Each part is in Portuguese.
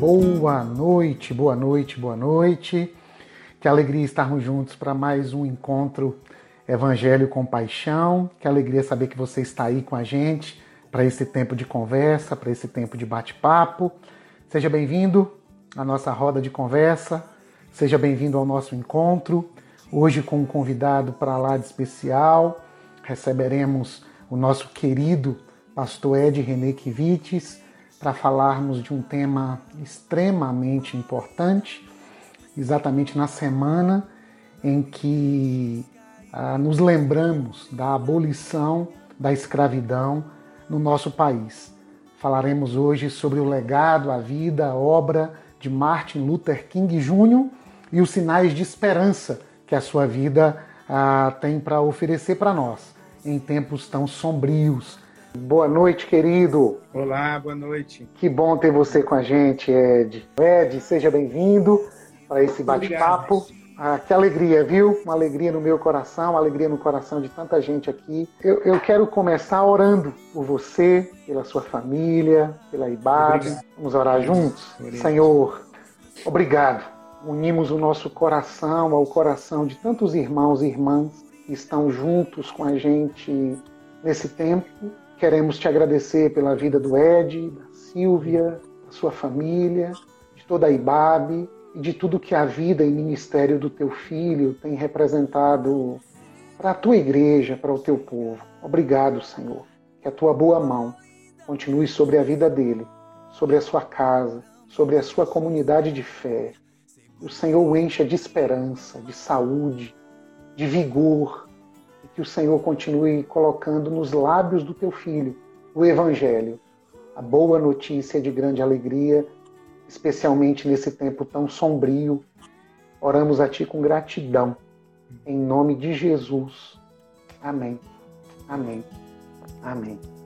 Boa noite, boa noite, boa noite. Que alegria estarmos juntos para mais um encontro Evangelho com Paixão. Que alegria saber que você está aí com a gente para esse tempo de conversa, para esse tempo de bate-papo. Seja bem-vindo à nossa roda de conversa, seja bem-vindo ao nosso encontro. Hoje, com um convidado para lá de especial, receberemos o nosso querido pastor Ed René Kivites para falarmos de um tema extremamente importante, exatamente na semana em que ah, nos lembramos da abolição da escravidão no nosso país. Falaremos hoje sobre o legado, a vida, a obra de Martin Luther King Jr. e os sinais de esperança que a sua vida ah, tem para oferecer para nós em tempos tão sombrios Boa noite, querido. Olá, boa noite. Que bom ter você com a gente, Ed. Ed, seja bem-vindo para esse bate-papo. Ah, que alegria, viu? Uma alegria no meu coração, uma alegria no coração de tanta gente aqui. Eu, eu quero começar orando por você, pela sua família, pela IBAB. Vamos orar juntos? Obrigado. Senhor, obrigado. Unimos o nosso coração ao coração de tantos irmãos e irmãs que estão juntos com a gente nesse tempo Queremos te agradecer pela vida do Ed, da Silvia, da sua família, de toda a IBAB e de tudo que a vida e ministério do teu filho tem representado para a tua igreja, para o teu povo. Obrigado, Senhor. Que a tua boa mão continue sobre a vida dele, sobre a sua casa, sobre a sua comunidade de fé. O Senhor o encha de esperança, de saúde, de vigor, que o Senhor continue colocando nos lábios do teu filho o Evangelho, a boa notícia de grande alegria, especialmente nesse tempo tão sombrio. Oramos a Ti com gratidão, em nome de Jesus. Amém. Amém. Amém.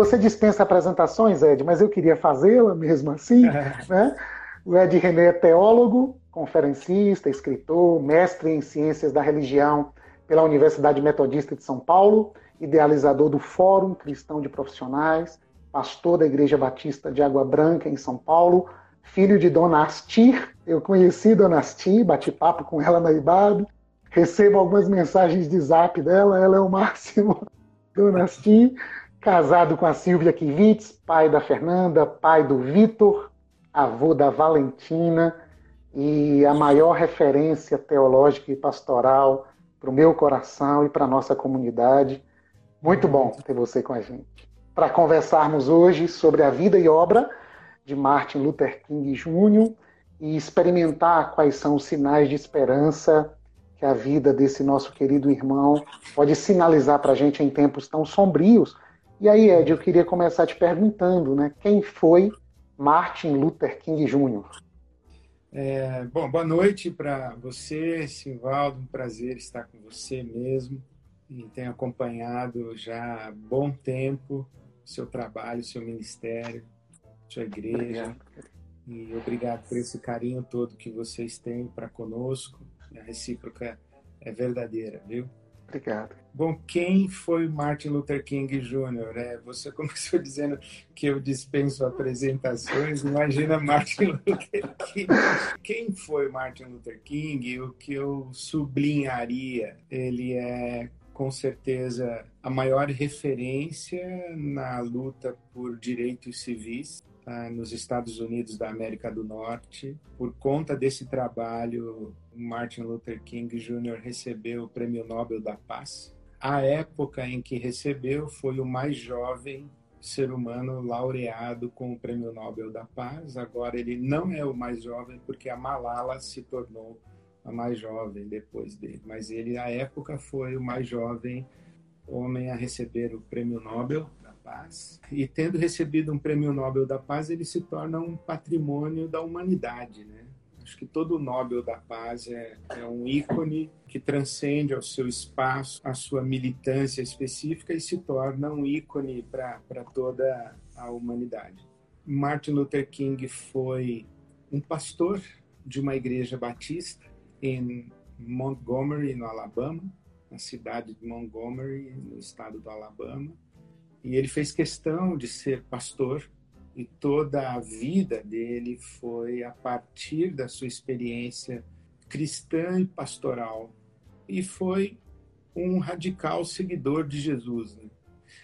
Você dispensa apresentações, Ed, mas eu queria fazê-la mesmo assim. Né? O Ed René é teólogo, conferencista, escritor, mestre em ciências da religião pela Universidade Metodista de São Paulo, idealizador do Fórum Cristão de Profissionais, pastor da Igreja Batista de Água Branca, em São Paulo, filho de Dona Astir. Eu conheci Dona Astir, bati papo com ela na IBAB, recebo algumas mensagens de zap dela, ela é o máximo. Dona Astir, casado com a Silvia Kivitz, pai da Fernanda, pai do Vitor, avô da Valentina e a maior referência teológica e pastoral para o meu coração e para a nossa comunidade. Muito bom ter você com a gente. Para conversarmos hoje sobre a vida e obra de Martin Luther King Jr. e experimentar quais são os sinais de esperança que a vida desse nosso querido irmão pode sinalizar para a gente em tempos tão sombrios e aí, Ed, eu queria começar te perguntando, né? Quem foi Martin Luther King Jr.? É, bom, boa noite para você, Silvaldo. Um prazer estar com você mesmo. E tenho acompanhado já há bom tempo o seu trabalho, o seu ministério, sua igreja. E obrigado por esse carinho todo que vocês têm para conosco. A recíproca é verdadeira, viu? Obrigado. Bom, quem foi Martin Luther King Jr.? É, você começou dizendo que eu dispenso apresentações. Imagina Martin Luther King. Quem foi Martin Luther King? O que eu sublinharia? Ele é com certeza a maior referência na luta por direitos civis ah, nos Estados Unidos da América do Norte. Por conta desse trabalho, Martin Luther King Jr. recebeu o Prêmio Nobel da Paz. A época em que recebeu foi o mais jovem ser humano laureado com o Prêmio Nobel da Paz. Agora ele não é o mais jovem porque a Malala se tornou a mais jovem depois dele, mas ele à época foi o mais jovem homem a receber o Prêmio Nobel Paz. E tendo recebido um Prêmio Nobel da Paz, ele se torna um patrimônio da humanidade, né? Acho que todo Nobel da Paz é, é um ícone que transcende ao seu espaço, a sua militância específica e se torna um ícone para toda a humanidade. Martin Luther King foi um pastor de uma igreja batista em Montgomery, no Alabama, na cidade de Montgomery, no estado do Alabama. E ele fez questão de ser pastor e toda a vida dele foi a partir da sua experiência cristã e pastoral. E foi um radical seguidor de Jesus. Né?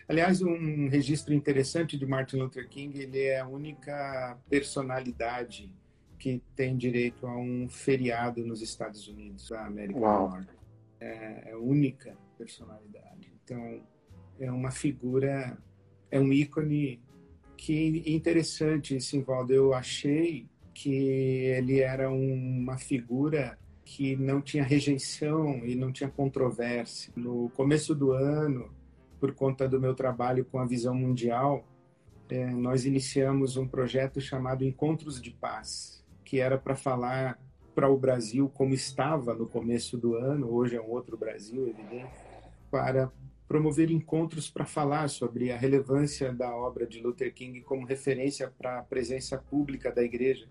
Aliás, um registro interessante de Martin Luther King, ele é a única personalidade que tem direito a um feriado nos Estados Unidos, da América Uau. do Norte. É, é a única personalidade. Então, é uma figura, é um ícone que interessante, Simvaldo. Eu achei que ele era uma figura que não tinha rejeição e não tinha controvérsia. No começo do ano, por conta do meu trabalho com a visão mundial, é, nós iniciamos um projeto chamado Encontros de Paz, que era para falar para o Brasil como estava no começo do ano, hoje é um outro Brasil, evidente, para promover encontros para falar sobre a relevância da obra de Luther King como referência para a presença pública da igreja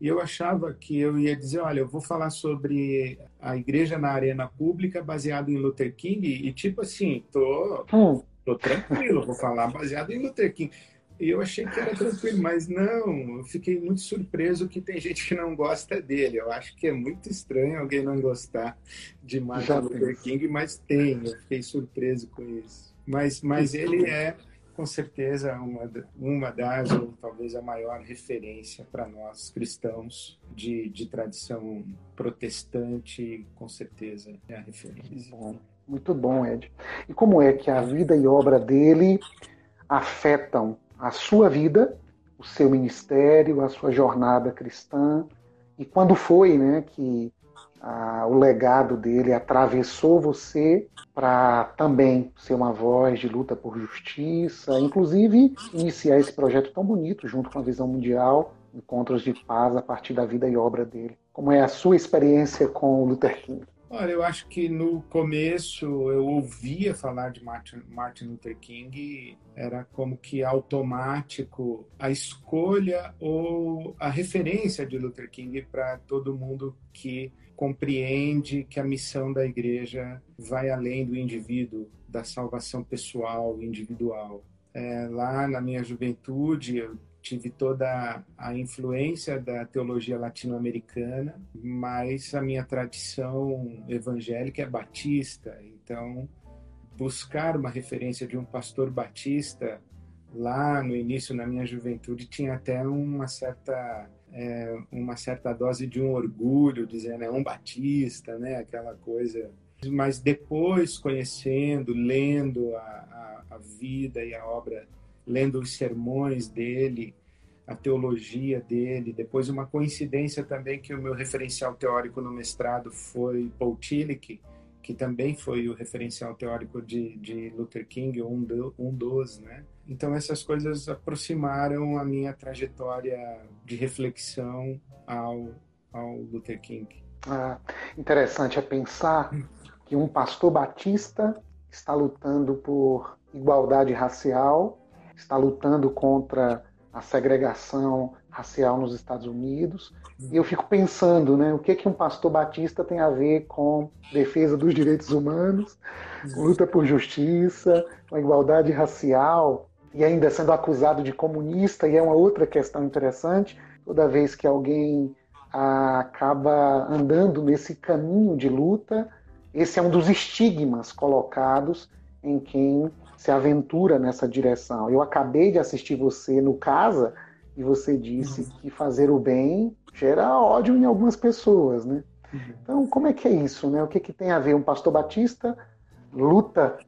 e eu achava que eu ia dizer, olha, eu vou falar sobre a igreja na arena pública baseado em Luther King e tipo assim, tô, hum. tô tranquilo, vou falar baseado em Luther King. E eu achei que era tranquilo, mas não, eu fiquei muito surpreso que tem gente que não gosta dele. Eu acho que é muito estranho alguém não gostar de Martin Luther King, mas tem, eu fiquei surpreso com isso. Mas, mas ele é com certeza uma, uma das, ou talvez a maior referência para nós cristãos de, de tradição protestante, com certeza é a referência. Bom, muito bom, Ed. E como é que a vida e obra dele afetam a sua vida, o seu ministério, a sua jornada cristã? E quando foi né, que o legado dele atravessou você para também ser uma voz de luta por justiça, inclusive iniciar esse projeto tão bonito junto com a Visão Mundial, Encontros de Paz a partir da vida e obra dele. Como é a sua experiência com o Luther King? Olha, eu acho que no começo eu ouvia falar de Martin, Martin Luther King, era como que automático a escolha ou a referência de Luther King para todo mundo que compreende que a missão da igreja vai além do indivíduo, da salvação pessoal, individual. É, lá na minha juventude, eu tive toda a influência da teologia latino-americana, mas a minha tradição evangélica é batista, então buscar uma referência de um pastor batista lá no início na minha juventude tinha até uma certa é, uma certa dose de um orgulho, dizendo é um batista, né? Aquela coisa. Mas depois, conhecendo, lendo a, a, a vida e a obra, lendo os sermões dele, a teologia dele, depois uma coincidência também que o meu referencial teórico no mestrado foi Paul Tillich, que também foi o referencial teórico de, de Luther King, um, do, um dos, né? Então essas coisas aproximaram a minha trajetória de reflexão ao, ao Luther King. Ah, interessante é pensar que um pastor batista está lutando por igualdade racial, está lutando contra a segregação racial nos Estados Unidos. E eu fico pensando, né, o que que um pastor batista tem a ver com defesa dos direitos humanos, luta por justiça, com igualdade racial, e ainda sendo acusado de comunista, e é uma outra questão interessante, toda vez que alguém acaba andando nesse caminho de luta, esse é um dos estigmas colocados em quem se aventura nessa direção. Eu acabei de assistir você no Casa e você disse uhum. que fazer o bem gera ódio em algumas pessoas, né? Uhum. Então, como é que é isso, né? O que, que tem a ver? Um pastor batista luta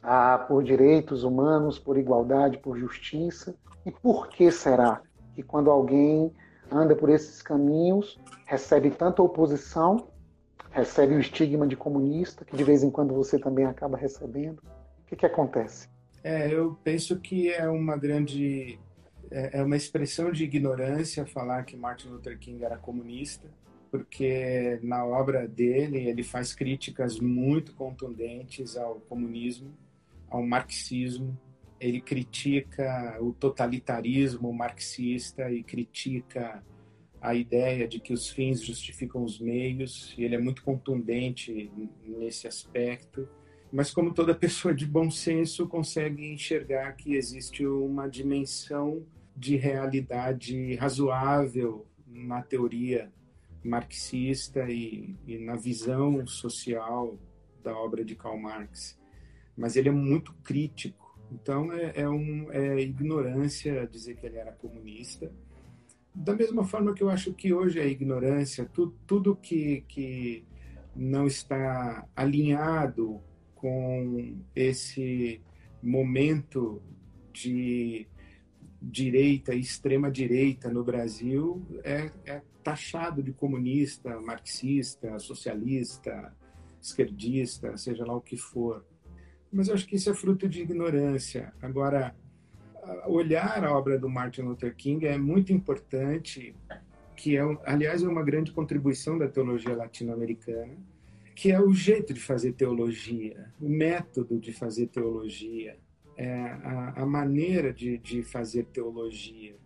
ah, por direitos humanos, por igualdade, por justiça. E por que será que quando alguém anda por esses caminhos, recebe tanta oposição, recebe o estigma de comunista, que de vez em quando você também acaba recebendo? Que, que acontece? É, eu penso que é uma grande é, é uma expressão de ignorância falar que Martin Luther King era comunista, porque na obra dele ele faz críticas muito contundentes ao comunismo ao marxismo, ele critica o totalitarismo marxista e critica a ideia de que os fins justificam os meios, e ele é muito contundente nesse aspecto. Mas, como toda pessoa de bom senso, consegue enxergar que existe uma dimensão de realidade razoável na teoria marxista e, e na visão social da obra de Karl Marx. Mas ele é muito crítico. Então, é, é, um, é ignorância dizer que ele era comunista da mesma forma que eu acho que hoje é ignorância, tu, tudo que, que não está alinhado com esse momento de direita, extrema direita no Brasil, é, é taxado de comunista, marxista, socialista, esquerdista, seja lá o que for. Mas eu acho que isso é fruto de ignorância. Agora, olhar a obra do Martin Luther King é muito importante, que é, aliás, é uma grande contribuição da teologia latino-americana, que é o jeito de fazer teologia, o método de fazer teologia, é a, a maneira de, de fazer teologia,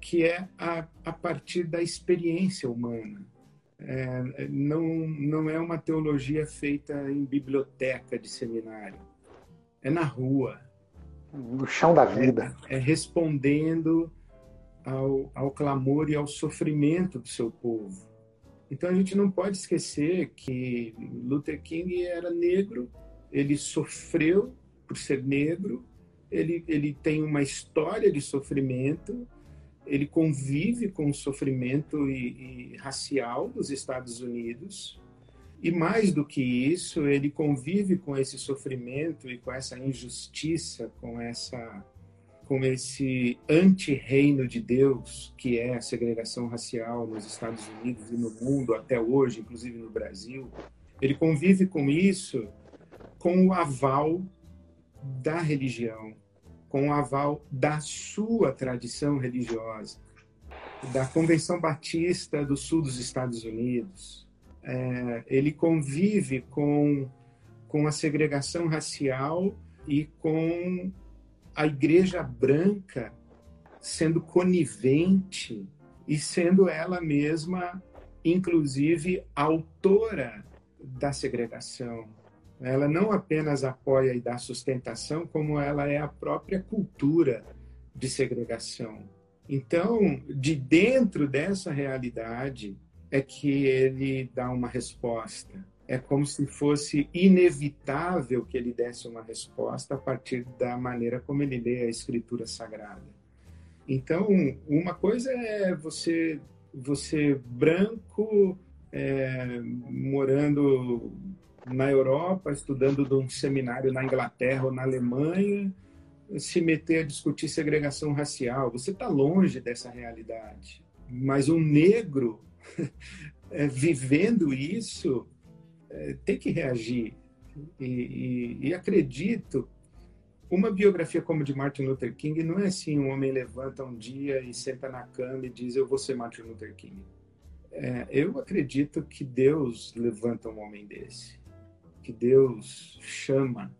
que é a, a partir da experiência humana. É, não, não é uma teologia feita em biblioteca de seminário, é na rua, no chão da vida. É, é respondendo ao, ao clamor e ao sofrimento do seu povo. Então a gente não pode esquecer que Luther King era negro, ele sofreu por ser negro, ele, ele tem uma história de sofrimento, ele convive com o sofrimento e, e racial dos Estados Unidos, e mais do que isso, ele convive com esse sofrimento e com essa injustiça, com essa com esse anti-reino de Deus, que é a segregação racial nos Estados Unidos e no mundo até hoje, inclusive no Brasil. Ele convive com isso com o aval da religião, com o aval da sua tradição religiosa, da Convenção Batista do Sul dos Estados Unidos, é, ele convive com, com a segregação racial e com a igreja branca sendo conivente e sendo ela mesma, inclusive, autora da segregação. Ela não apenas apoia e dá sustentação, como ela é a própria cultura de segregação. Então, de dentro dessa realidade, é que ele dá uma resposta. É como se fosse inevitável que ele desse uma resposta a partir da maneira como ele lê a Escritura Sagrada. Então, uma coisa é você, você branco, é, morando na Europa, estudando num seminário na Inglaterra ou na Alemanha, se meter a discutir segregação racial. Você está longe dessa realidade. Mas um negro é, vivendo isso, é, tem que reagir. E, e, e, acredito, uma biografia como de Martin Luther King não é assim: um homem levanta um dia e senta na cama e diz, Eu vou ser Martin Luther King. É, eu acredito que Deus levanta um homem desse, que Deus chama,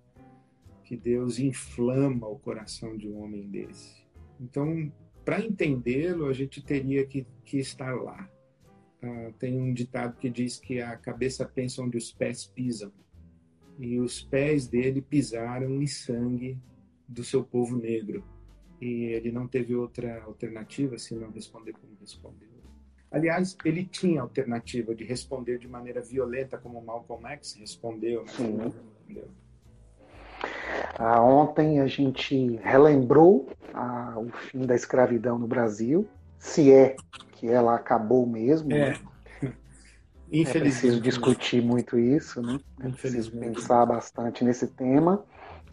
que Deus inflama o coração de um homem desse. Então, para entendê-lo, a gente teria que, que estar lá Uh, tem um ditado que diz que a cabeça pensa onde os pés pisam. E os pés dele pisaram em sangue do seu povo negro. E ele não teve outra alternativa senão responder como respondeu. Aliás, ele tinha alternativa de responder de maneira violenta, como Malcolm X respondeu, mas Sim. respondeu. Ah, ontem a gente relembrou ah, o fim da escravidão no Brasil, se é que ela acabou mesmo. É. Né? É preciso discutir muito isso, né? É preciso pensar bastante nesse tema.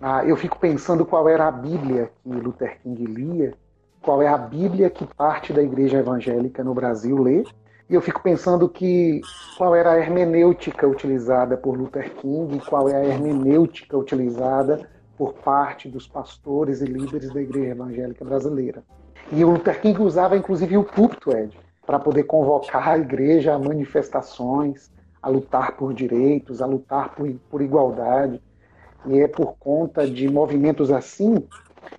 Ah, eu fico pensando qual era a Bíblia que Luther King lia, qual é a Bíblia que parte da igreja evangélica no Brasil lê, e eu fico pensando que qual era a hermenêutica utilizada por Luther King qual é a hermenêutica utilizada por parte dos pastores e líderes da igreja evangélica brasileira. E o Luther King usava inclusive o púlpito, Ed, para poder convocar a igreja a manifestações, a lutar por direitos, a lutar por, por igualdade. E é por conta de movimentos assim,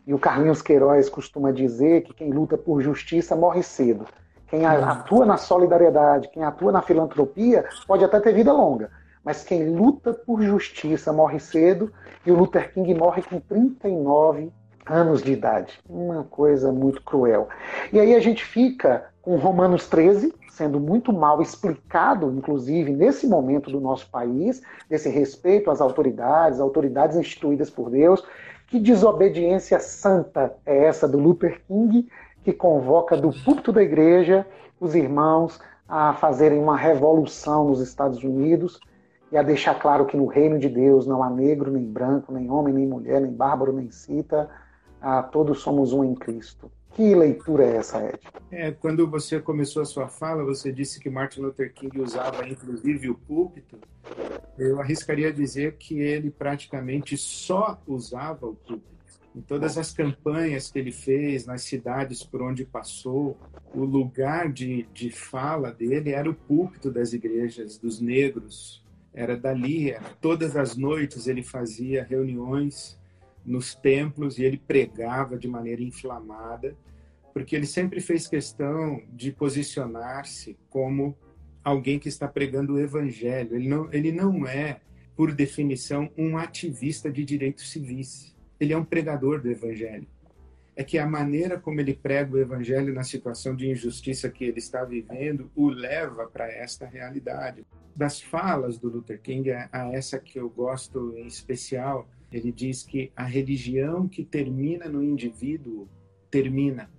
e o Carlinhos Queiroz costuma dizer que quem luta por justiça morre cedo. Quem atua na solidariedade, quem atua na filantropia, pode até ter vida longa. Mas quem luta por justiça morre cedo e o Luther King morre com 39 anos de idade. Uma coisa muito cruel. E aí a gente fica com Romanos 13, sendo muito mal explicado, inclusive nesse momento do nosso país, desse respeito às autoridades, autoridades instituídas por Deus. Que desobediência santa é essa do Luther King, que convoca do púlpito da igreja os irmãos a fazerem uma revolução nos Estados Unidos e a deixar claro que no reino de Deus não há negro, nem branco, nem homem, nem mulher, nem bárbaro, nem cita, ah, todos somos um em Cristo. Que leitura é essa, Ed? É, quando você começou a sua fala, você disse que Martin Luther King usava inclusive o púlpito. Eu arriscaria dizer que ele praticamente só usava o púlpito. Em todas as campanhas que ele fez, nas cidades por onde passou, o lugar de, de fala dele era o púlpito das igrejas dos negros. Era dali, era, todas as noites ele fazia reuniões nos templos e ele pregava de maneira inflamada, porque ele sempre fez questão de posicionar-se como alguém que está pregando o evangelho. Ele não, ele não é, por definição, um ativista de direitos civis. Ele é um pregador do evangelho. É que a maneira como ele prega o evangelho na situação de injustiça que ele está vivendo o leva para esta realidade. Das falas do Luther King, a essa que eu gosto em especial, ele diz que a religião que termina no indivíduo termina.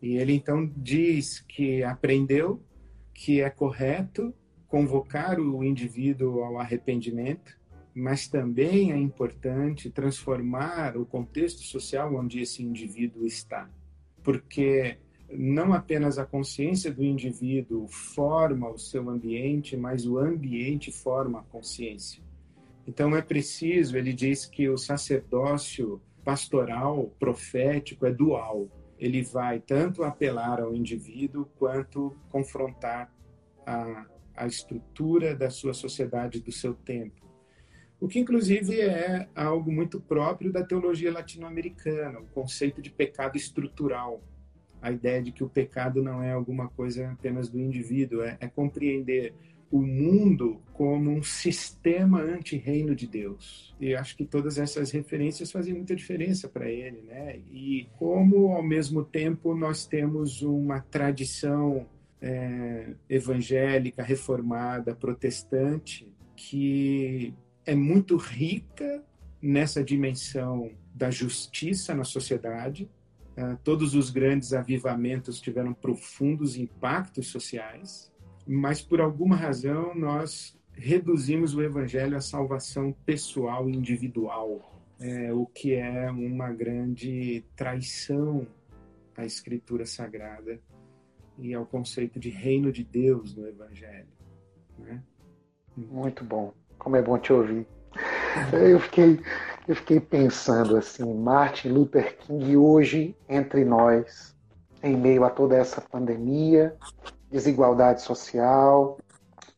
E ele então diz que aprendeu que é correto convocar o indivíduo ao arrependimento, mas também é importante transformar o contexto social onde esse indivíduo está. Porque não apenas a consciência do indivíduo forma o seu ambiente, mas o ambiente forma a consciência. Então é preciso, ele diz que o sacerdócio pastoral, profético, é dual. Ele vai tanto apelar ao indivíduo quanto confrontar a, a estrutura da sua sociedade, do seu tempo. O que, inclusive, é algo muito próprio da teologia latino-americana, o conceito de pecado estrutural. A ideia de que o pecado não é alguma coisa apenas do indivíduo, é, é compreender o mundo como um sistema anti-reino de Deus. E acho que todas essas referências fazem muita diferença para ele, né? E como, ao mesmo tempo, nós temos uma tradição é, evangélica, reformada, protestante, que é muito rica nessa dimensão da justiça na sociedade. Uh, todos os grandes avivamentos tiveram profundos impactos sociais mas por alguma razão nós reduzimos o evangelho à salvação pessoal individual, é, o que é uma grande traição à escritura sagrada e ao conceito de reino de Deus no evangelho. Né? Muito bom, como é bom te ouvir. Eu fiquei, eu fiquei pensando assim, Martin Luther King hoje entre nós, em meio a toda essa pandemia, desigualdade social,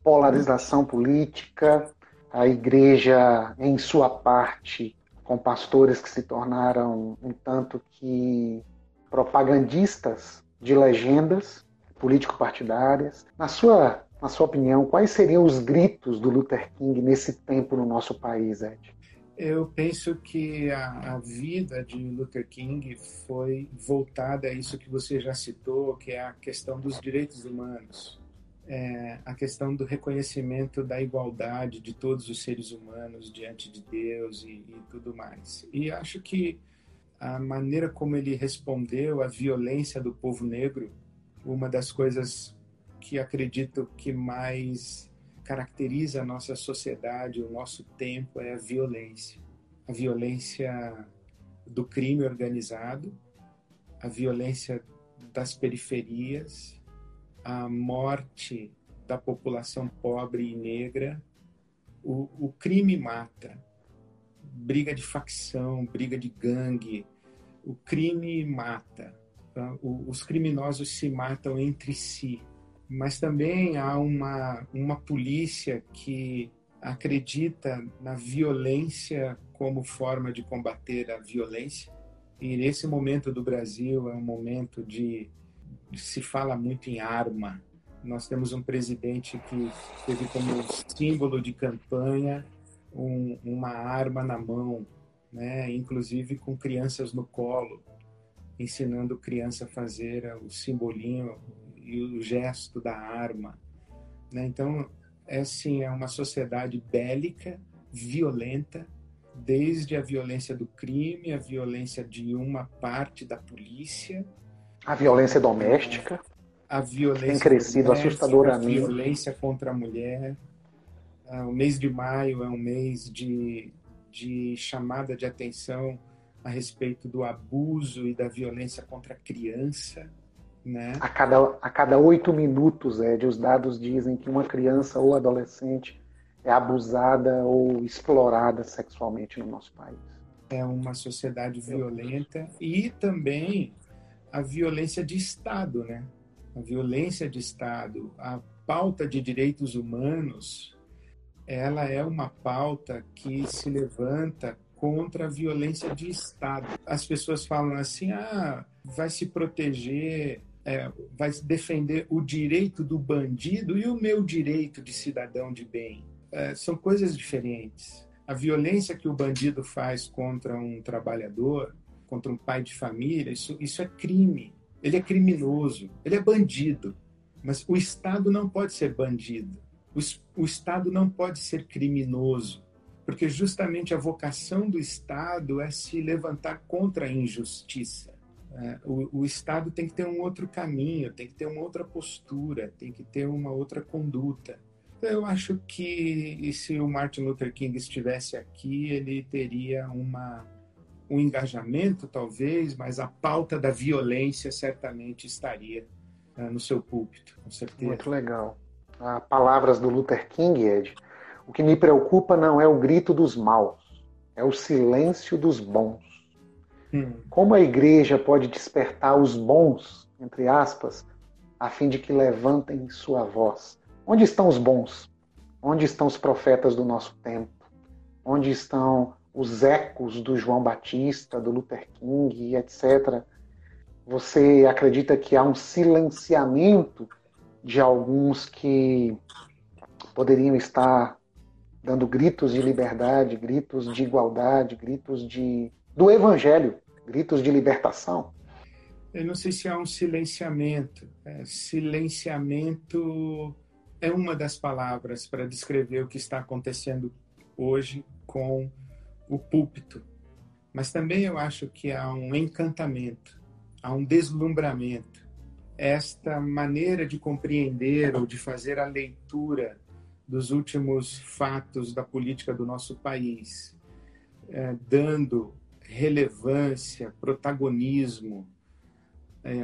polarização política, a igreja em sua parte com pastores que se tornaram um tanto que propagandistas de legendas político-partidárias. Na sua, na sua opinião, quais seriam os gritos do Luther King nesse tempo no nosso país, Ed? Eu penso que a, a, vida de Luther King foi voltada a isso que você já citou, que é a questão dos direitos humanos, é, a questão do reconhecimento da igualdade de todos os seres humanos diante de Deus e, e tudo mais. E acho que a maneira como ele respondeu à violência do povo negro, uma das coisas que acredito que mais caracteriza a nossa sociedade, o nosso tempo, é a violência. A violência do crime organizado, a violência das periferias, a morte da população pobre e negra. O, o crime mata. Briga de facção, briga de gangue. O crime mata. Tá? O, os criminosos se matam entre si mas também há uma, uma polícia que acredita na violência como forma de combater a violência. E nesse momento do Brasil é um momento de se fala muito em arma. Nós temos um presidente que teve como símbolo de campanha um, uma arma na mão, né? inclusive com crianças no colo, ensinando criança a fazer o simbolinho e o gesto da arma. Né? Então, é sim, é uma sociedade bélica, violenta, desde a violência do crime, a violência de uma parte da polícia, a violência doméstica, a violência tem crescido assustadoramente, a violência contra a mulher. Ah, o mês de maio é um mês de, de chamada de atenção a respeito do abuso e da violência contra a criança. Né? A cada a cada oito minutos, Ed, os dados dizem que uma criança ou adolescente é abusada ou explorada sexualmente no nosso país. É uma sociedade violenta e também a violência de Estado, né? A violência de Estado, a pauta de direitos humanos, ela é uma pauta que se levanta contra a violência de Estado. As pessoas falam assim: ah, vai se proteger, é, vai defender o direito do bandido e o meu direito de cidadão de bem é, são coisas diferentes. A violência que o bandido faz contra um trabalhador, contra um pai de família, isso, isso é crime. Ele é criminoso, ele é bandido. Mas o Estado não pode ser bandido. O, o Estado não pode ser criminoso, porque justamente a vocação do Estado é se levantar contra a injustiça. É, o, o, Estado tem que ter um outro caminho, tem que ter uma outra postura, tem que ter uma outra conduta. Eu acho que se o Martin Luther King estivesse aqui, ele teria uma, um engajamento, talvez, mas a pauta da violência certamente estaria uh, no seu púlpito, com certeza. Muito legal. Ah, palavras do Luther King, Ed. O que me preocupa não é o grito dos maus, é o silêncio dos bons. Hum. Como a igreja pode despertar os bons, entre aspas, a fim de que levantem sua voz? Onde estão os bons? Onde estão os profetas do nosso tempo? Onde estão os ecos do João Batista, do Luther King, etc. Você acredita que há um silenciamento de alguns que poderiam estar dando gritos de liberdade, gritos de igualdade, gritos de do evangelho, gritos de libertação? Eu não sei se há um silenciamento. É, silenciamento é uma das palavras para descrever o que está acontecendo hoje com o púlpito. Mas também eu acho que há um encantamento, há um deslumbramento. Esta maneira de compreender ou de fazer a leitura dos últimos fatos da política do nosso país, é, dando relevância, protagonismo é,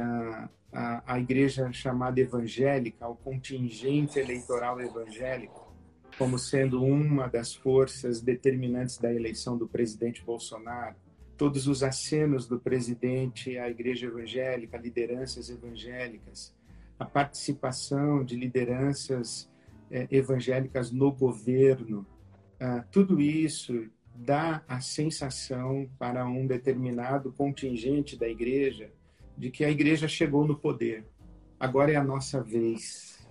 a, a igreja chamada evangélica, o contingente eleitoral evangélico, como sendo uma das forças determinantes da eleição do presidente Bolsonaro. Todos os acenos do presidente à igreja evangélica, lideranças evangélicas, a participação de lideranças é, evangélicas no governo, ah, tudo isso dá a sensação para um determinado contingente da igreja de que a igreja chegou no poder. Agora é a nossa vez.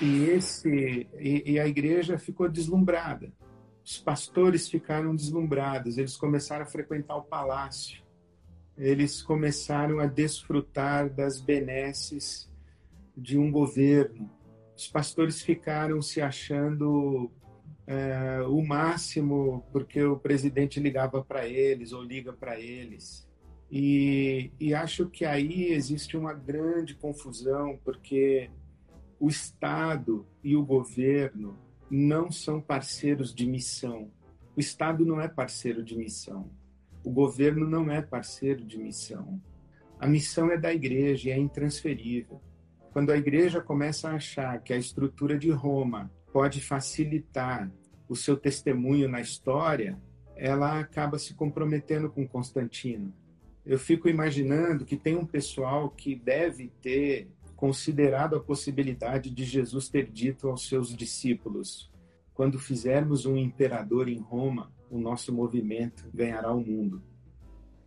E esse e, e a igreja ficou deslumbrada. Os pastores ficaram deslumbrados, eles começaram a frequentar o palácio. Eles começaram a desfrutar das benesses de um governo. Os pastores ficaram se achando é, o máximo porque o presidente ligava para eles ou liga para eles. E, e acho que aí existe uma grande confusão, porque o Estado e o governo não são parceiros de missão. O Estado não é parceiro de missão. O governo não é parceiro de missão. A missão é da igreja e é intransferível. Quando a igreja começa a achar que a estrutura de Roma pode facilitar o seu testemunho na história, ela acaba se comprometendo com Constantino eu fico imaginando que tem um pessoal que deve ter considerado a possibilidade de Jesus ter dito aos seus discípulos: quando fizermos um imperador em Roma, o nosso movimento ganhará o mundo.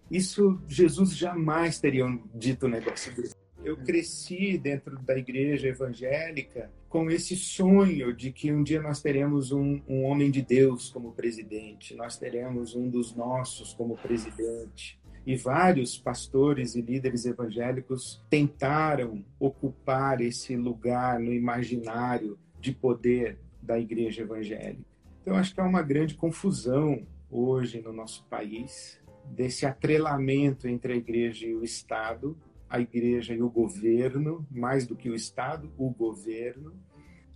Isso Jesus jamais teria dito um negócio desse. Eu cresci dentro da igreja evangélica com esse sonho de que um dia nós teremos um, um homem de Deus como presidente, nós teremos um dos nossos como presidente. E vários pastores e líderes evangélicos tentaram ocupar esse lugar no imaginário de poder da igreja evangélica. Então, acho que há uma grande confusão hoje no nosso país desse atrelamento entre a igreja e o Estado, a igreja e o governo, mais do que o Estado, o governo.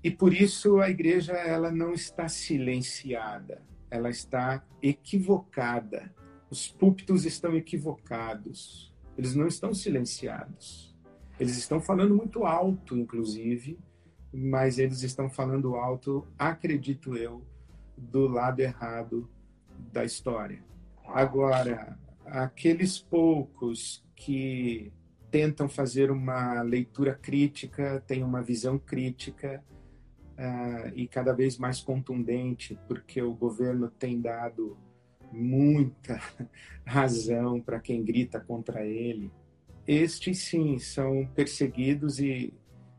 E por isso a igreja ela não está silenciada, ela está equivocada. Os púlpitos estão equivocados. Eles não estão silenciados. Eles estão falando muito alto, inclusive, mas eles estão falando alto, acredito eu, do lado errado da história. Agora, aqueles poucos que tentam fazer uma leitura crítica, têm uma visão crítica uh, e cada vez mais contundente, porque o governo tem dado muita razão para quem grita contra ele. Estes, sim, são perseguidos e,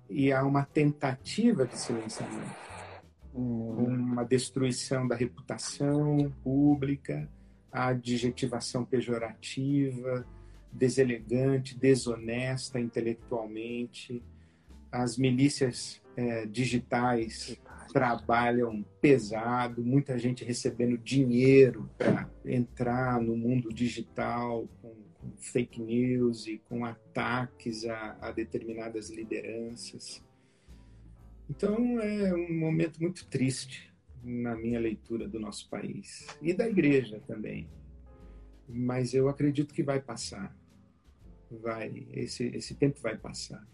e há uma tentativa de silenciamento, hum. uma destruição da reputação pública a adjetivação pejorativa, deselegante, desonesta intelectualmente. As milícias é, digitais trabalham pesado, muita gente recebendo dinheiro para entrar no mundo digital com, com, fake news e com ataques a, a determinadas lideranças. Então é um momento muito triste na minha leitura do nosso país e da igreja também. Mas eu acredito que vai passar. Vai, esse esse tempo vai passar.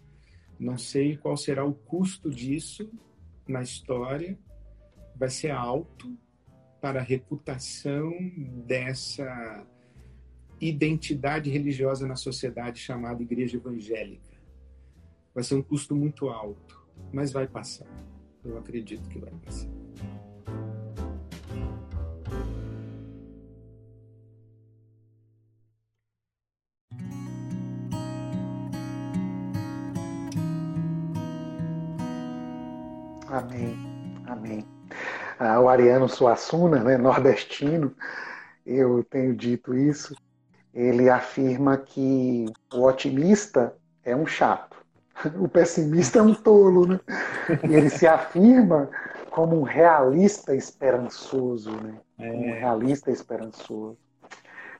Não sei qual será o custo disso na história. Vai ser alto para a reputação dessa identidade religiosa na sociedade chamada igreja evangélica. Vai ser um custo muito alto, mas vai passar. Eu acredito que vai passar. Amém. Amém. Ah, o Ariano Suassuna, né, nordestino, eu tenho dito isso, ele afirma que o otimista é um chato, o pessimista é um tolo, né? E ele se afirma como um realista esperançoso, né? É. Um realista esperançoso.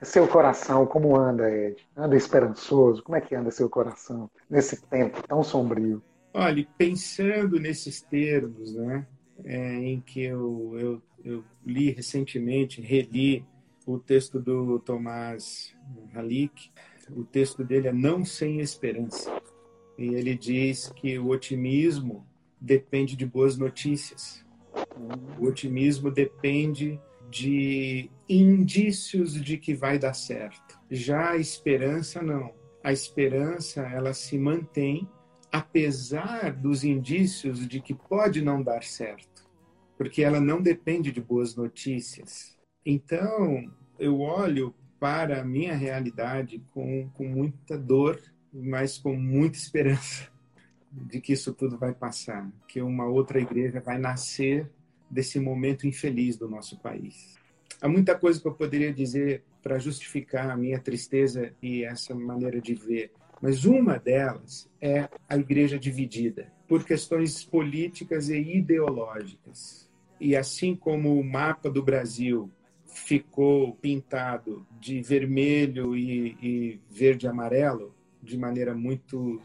Seu coração, como anda, Ed? Anda esperançoso? Como é que anda seu coração nesse tempo tão sombrio? Olha, pensando nesses termos, né, é, em que eu, eu, eu, li recentemente, reli o texto do Tomás Halik, o texto dele é Não Sem Esperança. E ele diz que o otimismo depende de boas notícias. O otimismo depende de indícios de que vai dar certo. Já a esperança não. A esperança ela se mantém apesar dos indícios de que pode não dar certo, porque ela não depende de boas notícias. Então, eu olho para a minha realidade com, com muita dor, mas com muita esperança de que isso tudo vai passar, que uma outra igreja vai nascer desse momento infeliz do nosso país. Há muita coisa que eu poderia dizer para justificar a minha tristeza e essa maneira de ver, mas uma delas é a igreja dividida por questões políticas e ideológicas. E assim como o mapa do Brasil ficou pintado de vermelho e, e verde e amarelo, de maneira muito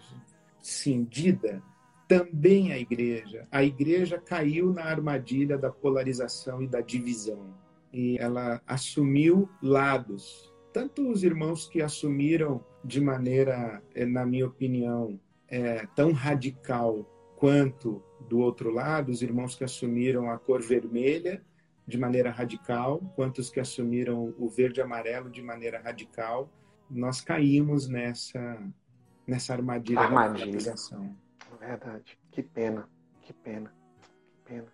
cindida, também a igreja. A igreja caiu na armadilha da polarização e da divisão. E ela assumiu lados. Tanto os irmãos que assumiram de maneira, eh, na minha opinião, é, tão radical quanto do outro lado, os irmãos que assumiram a cor vermelha de maneira radical, quanto os que assumiram o verde e amarelo de maneira radical, nós caímos nessa nessa armadilha, armadilha. da Verdade. Que pena, que pena, que pena.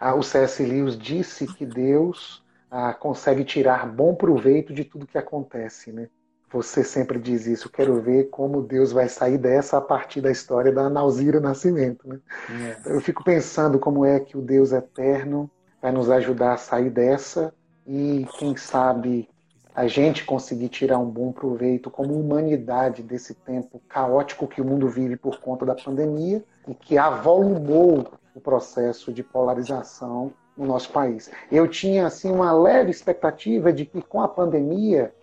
Ah, o C.S. Lewis disse que Deus ah, consegue tirar bom proveito de tudo que acontece, né? Você sempre diz isso, quero ver como Deus vai sair dessa a partir da história da Analzira Nascimento. Né? Eu fico pensando como é que o Deus eterno vai nos ajudar a sair dessa e, quem sabe, a gente conseguir tirar um bom proveito como humanidade desse tempo caótico que o mundo vive por conta da pandemia e que avolumou o processo de polarização no nosso país. Eu tinha assim uma leve expectativa de que com a pandemia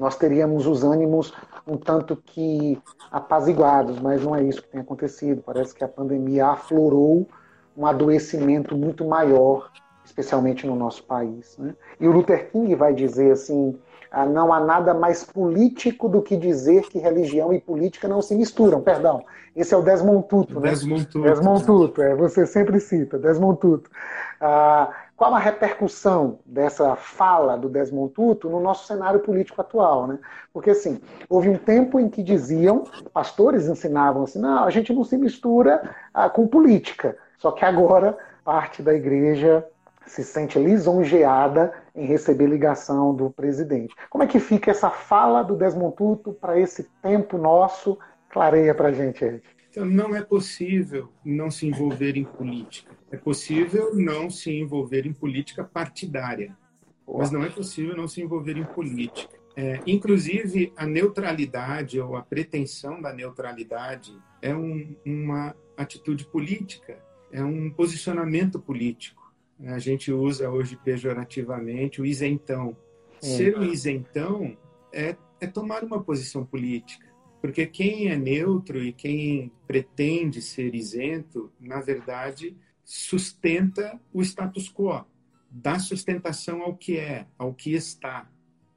nós teríamos os ânimos um tanto que apaziguados, mas não é isso que tem acontecido. Parece que a pandemia aflorou um adoecimento muito maior, especialmente no nosso país. Né? E o Luther King vai dizer assim: ah, não há nada mais político do que dizer que religião e política não se misturam. Perdão, esse é o Desmond Tutu, né? Desmond Tutu. Desmond Tutu, é, você sempre cita, Desmond Tutu. Ah, qual a repercussão dessa fala do Desmond Tutu no nosso cenário político atual, né? Porque assim, houve um tempo em que diziam, pastores ensinavam assim, não, a gente não se mistura ah, com política. Só que agora parte da igreja se sente lisonjeada em receber ligação do presidente. Como é que fica essa fala do Desmond Tutu para esse tempo nosso? Clareia para gente, Ed. Então, não é possível não se envolver em política. É possível não se envolver em política partidária, mas não é possível não se envolver em política. É, inclusive, a neutralidade ou a pretensão da neutralidade é um, uma atitude política, é um posicionamento político. A gente usa hoje pejorativamente o isentão. Ser um isentão é, é tomar uma posição política. Porque quem é neutro e quem pretende ser isento, na verdade, sustenta o status quo, dá sustentação ao que é, ao que está.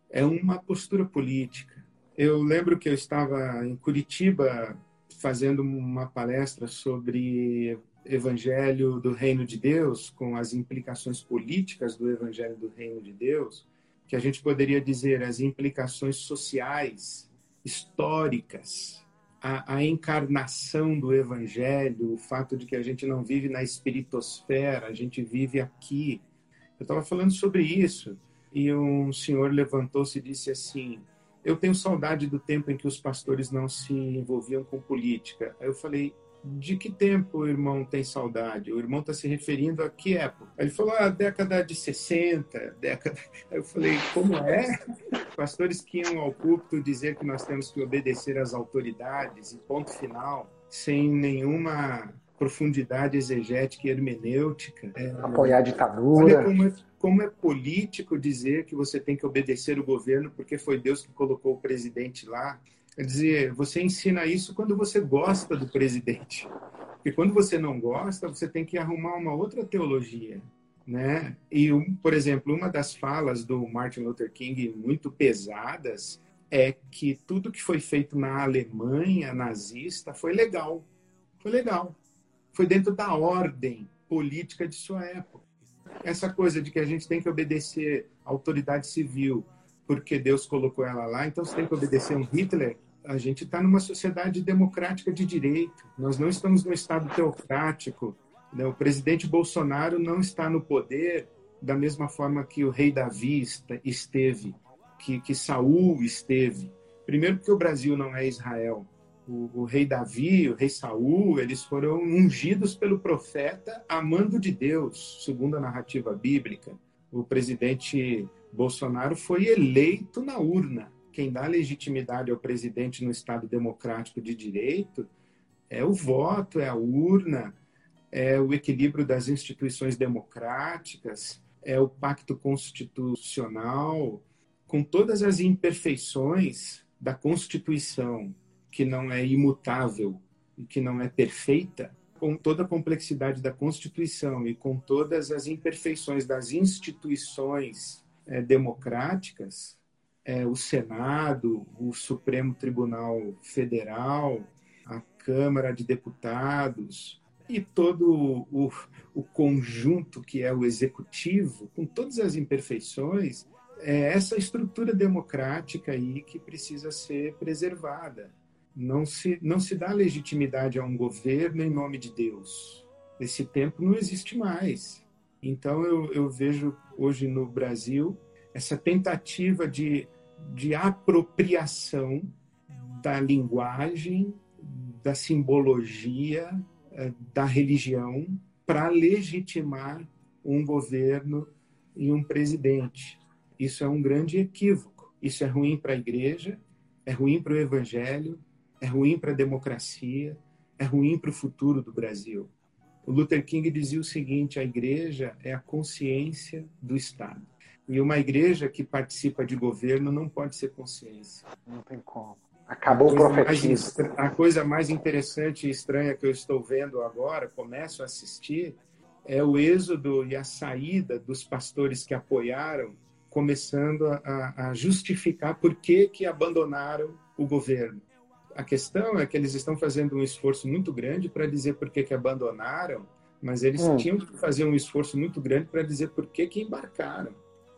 É uma postura política. Eu lembro que eu estava em Curitiba fazendo uma palestra sobre evangelho do reino de Deus, com as implicações políticas do evangelho do reino de Deus, que a gente poderia dizer as implicações sociais, históricas, a, a, encarnação do evangelho, o fato de que a gente não vive na espiritosfera, a gente vive aqui. Eu estava falando sobre isso e um senhor levantou-se e disse assim: Eu tenho saudade do tempo em que os pastores não se envolviam com política. Aí eu falei: de que tempo o irmão tem saudade? O irmão está se referindo a que época? Ele falou, a ah, década de 60, década... Aí eu falei, como é? Pastores que iam ao púlpito dizer que nós temos que obedecer às autoridades e ponto final, sem nenhuma profundidade exegética e hermenêutica. É, Apoiar a ditadura. Como é, como é político dizer que você tem que obedecer o governo porque foi Deus que colocou o presidente lá Quer dizer, você ensina isso quando você gosta do presidente. Porque quando você não gosta, você tem que arrumar uma outra teologia. Né? E, por exemplo, uma das falas do Martin Luther King muito pesadas é que tudo que foi feito na Alemanha nazista foi legal. Foi legal. Foi dentro da ordem política de sua época. Essa coisa de que a gente tem que obedecer à autoridade civil, porque Deus colocou ela lá, então você tem que obedecer um Hitler. A gente está numa sociedade democrática de direito. Nós não estamos num Estado teocrático. Né? O presidente Bolsonaro não está no poder da mesma forma que o rei Davi esteve, que, que Saul esteve. Primeiro, porque o Brasil não é Israel. O, o, rei Davi, o rei Saul, eles foram ungidos pelo profeta amando de Deus, segundo a narrativa bíblica. O presidente Bolsonaro foi eleito na urna. Quem dá legitimidade ao presidente no Estado democrático de direito é o voto, é a urna, é o equilíbrio das instituições democráticas, é o pacto constitucional, com todas as imperfeições da Constituição, que não é imutável e que não é perfeita, com toda a complexidade da Constituição e com todas as imperfeições das instituições é, democráticas, é, o Senado, o Supremo Tribunal Federal, a Câmara de Deputados e todo o, o conjunto que é o Executivo, com todas as imperfeições, é essa estrutura democrática aí que precisa ser preservada. Não se, não se dá legitimidade a um governo em nome de Deus. Esse tempo não existe mais. Então, eu, eu vejo hoje no Brasil essa tentativa de, de apropriação da linguagem, da simbologia, eh, da religião para legitimar um governo e um presidente. Isso é um grande equívoco. Isso é ruim para a igreja, é ruim para o evangelho, é ruim para a democracia, é ruim para o futuro do Brasil. O Luther King dizia o seguinte: a igreja é a consciência do Estado. E uma igreja que participa de governo não pode ser consciência. Não tem como. Acabou o profetismo. a coisa mais interessante e estranha que eu estou vendo agora, começo a assistir, é o êxodo e a saída dos pastores que apoiaram, começando a, a justificar por que, que abandonaram o governo. A questão é que eles estão fazendo um esforço muito grande para dizer por que, que abandonaram, mas eles hum. tinham que fazer um esforço muito grande para dizer por que, que embarcaram.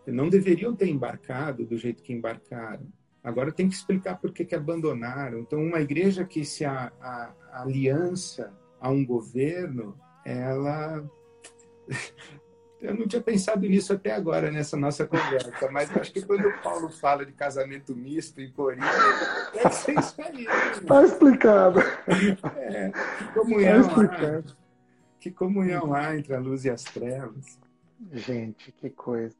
Não deveriam ter embarcado do jeito que embarcaram. Agora tem que explicar por que, que abandonaram. Então, uma igreja que se a, a, a aliança a um governo, ela. Eu não tinha pensado nisso até agora, nessa nossa conversa, mas acho que quando o Paulo fala de casamento misto em Corinto, deve ser isso aí. Está explicado. É, que comunhão, tá lá, que comunhão há entre a luz e as trevas. Gente, que coisa.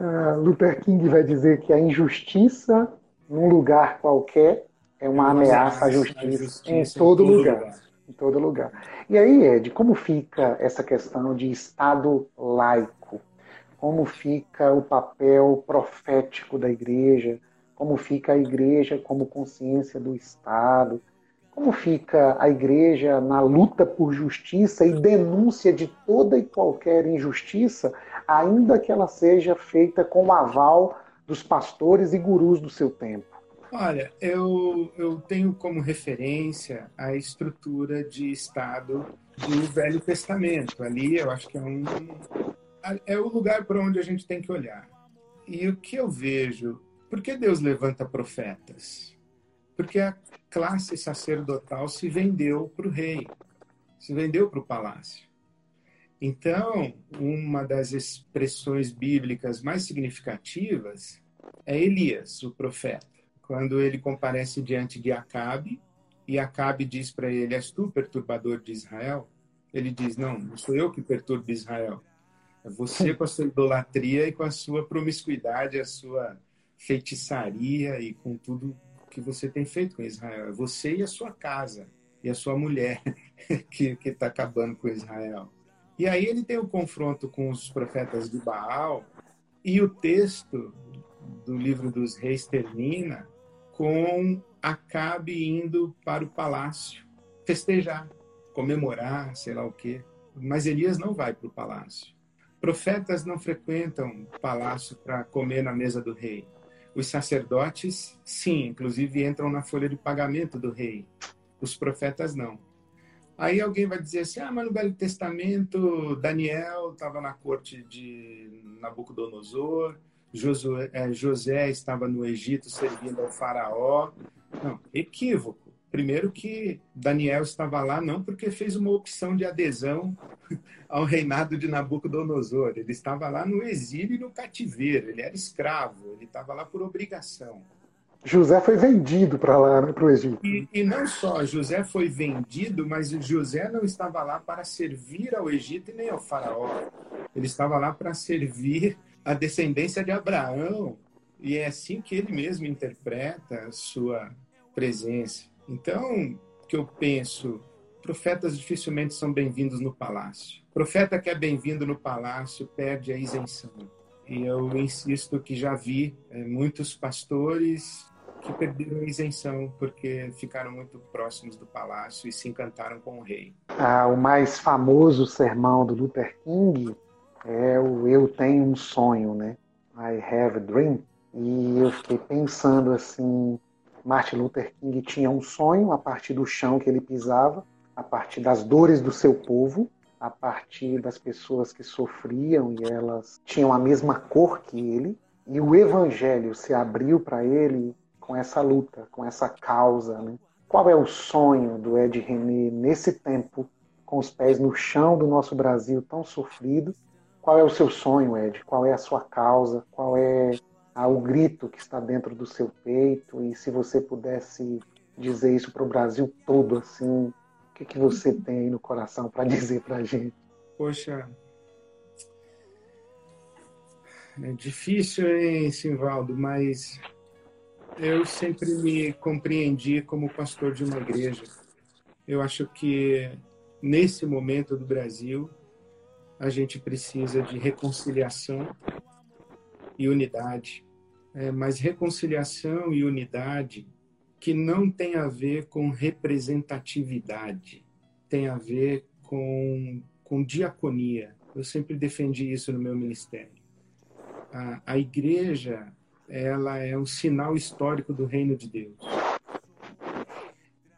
Uh, Luther King vai dizer que a injustiça num lugar qualquer é uma ameaça à justiça, justiça em, todo, em todo lugar. lugar. Em todo lugar. E aí, Ed, como fica essa questão de Estado laico? Como fica o papel profético da igreja? Como fica a igreja como consciência do Estado? Como fica a igreja na luta por justiça e denúncia de toda e qualquer injustiça, ainda que ela seja feita com o aval dos pastores e gurus do seu tempo? Olha, eu, eu tenho como referência a estrutura de Estado do Velho Testamento. Ali eu acho que é um é o lugar para onde a gente tem que olhar. E o que eu vejo, por que Deus levanta profetas? Porque a classe sacerdotal se vendeu para o rei, se vendeu para o palácio. Então, uma das expressões bíblicas mais significativas é Elias, o profeta, quando ele comparece diante de Acabe, e Acabe diz para ele: És tu perturbador de Israel? Ele diz: Não, não sou eu que perturbo Israel. É você com a sua idolatria e com a sua promiscuidade, a sua feitiçaria e com tudo que você tem feito com Israel. É você e a sua casa e a sua mulher que está acabando com Israel. E aí ele tem o confronto com os profetas de Baal e o texto do livro dos reis termina com Acabe indo para o palácio festejar, comemorar, sei lá o quê. Mas Elias não vai para o palácio. Profetas não frequentam o palácio para comer na mesa do rei. Os sacerdotes, sim, inclusive entram na folha de pagamento do rei. Os profetas não. Aí alguém vai dizer assim: ah, mas no Velho Testamento, Daniel estava na corte de Nabucodonosor, Josué, é, José estava no Egito servindo ao faraó. Não, equívoco. Primeiro que Daniel estava lá não porque fez uma opção de adesão ao reinado de Nabucodonosor. Ele estava lá no exílio e no cativeiro. Ele era escravo. Ele estava lá por obrigação. José foi vendido para lá, né, para o Egito. E, e, não só José foi vendido, mas José não estava lá para servir ao Egito e nem ao faraó. Ele estava lá para servir a descendência de Abraão, e é assim que ele mesmo interpreta a sua presença. Então, que eu penso, profetas dificilmente são bem-vindos no palácio. Profeta que é bem-vindo no palácio perde a isenção. E eu insisto que já vi é, muitos pastores que perderam a isenção porque ficaram muito próximos do palácio e se encantaram com o rei. Ah, o mais famoso sermão do Luther King é o Eu Tenho um Sonho, né? I Have a Dream. E eu fiquei pensando assim, Martin Luther King tinha um sonho a partir do chão que ele pisava, a partir das dores do seu povo, a partir das pessoas que sofriam e elas tinham a mesma cor que ele, e o evangelho se abriu para ele com essa luta, com essa causa, né? Qual é o sonho do Ed René nesse tempo, com os pés no chão do nosso Brasil tão sofrido, qual é o seu sonho, Ed? Qual é a sua causa? Qual é ao grito que está dentro do seu peito e se você pudesse dizer isso para o Brasil todo assim, o que, que você tem aí no coração para dizer para a gente? Poxa, é difícil, hein, Simvaldo, mas eu sempre me compreendi como pastor de uma igreja. Eu acho que nesse momento do Brasil a gente precisa de reconciliação e unidade, é, mas reconciliação e unidade que não tem a ver com representatividade, tem a ver com, com diaconia. Eu sempre defendi isso no meu ministério. A, a igreja ela é um sinal histórico do reino de Deus.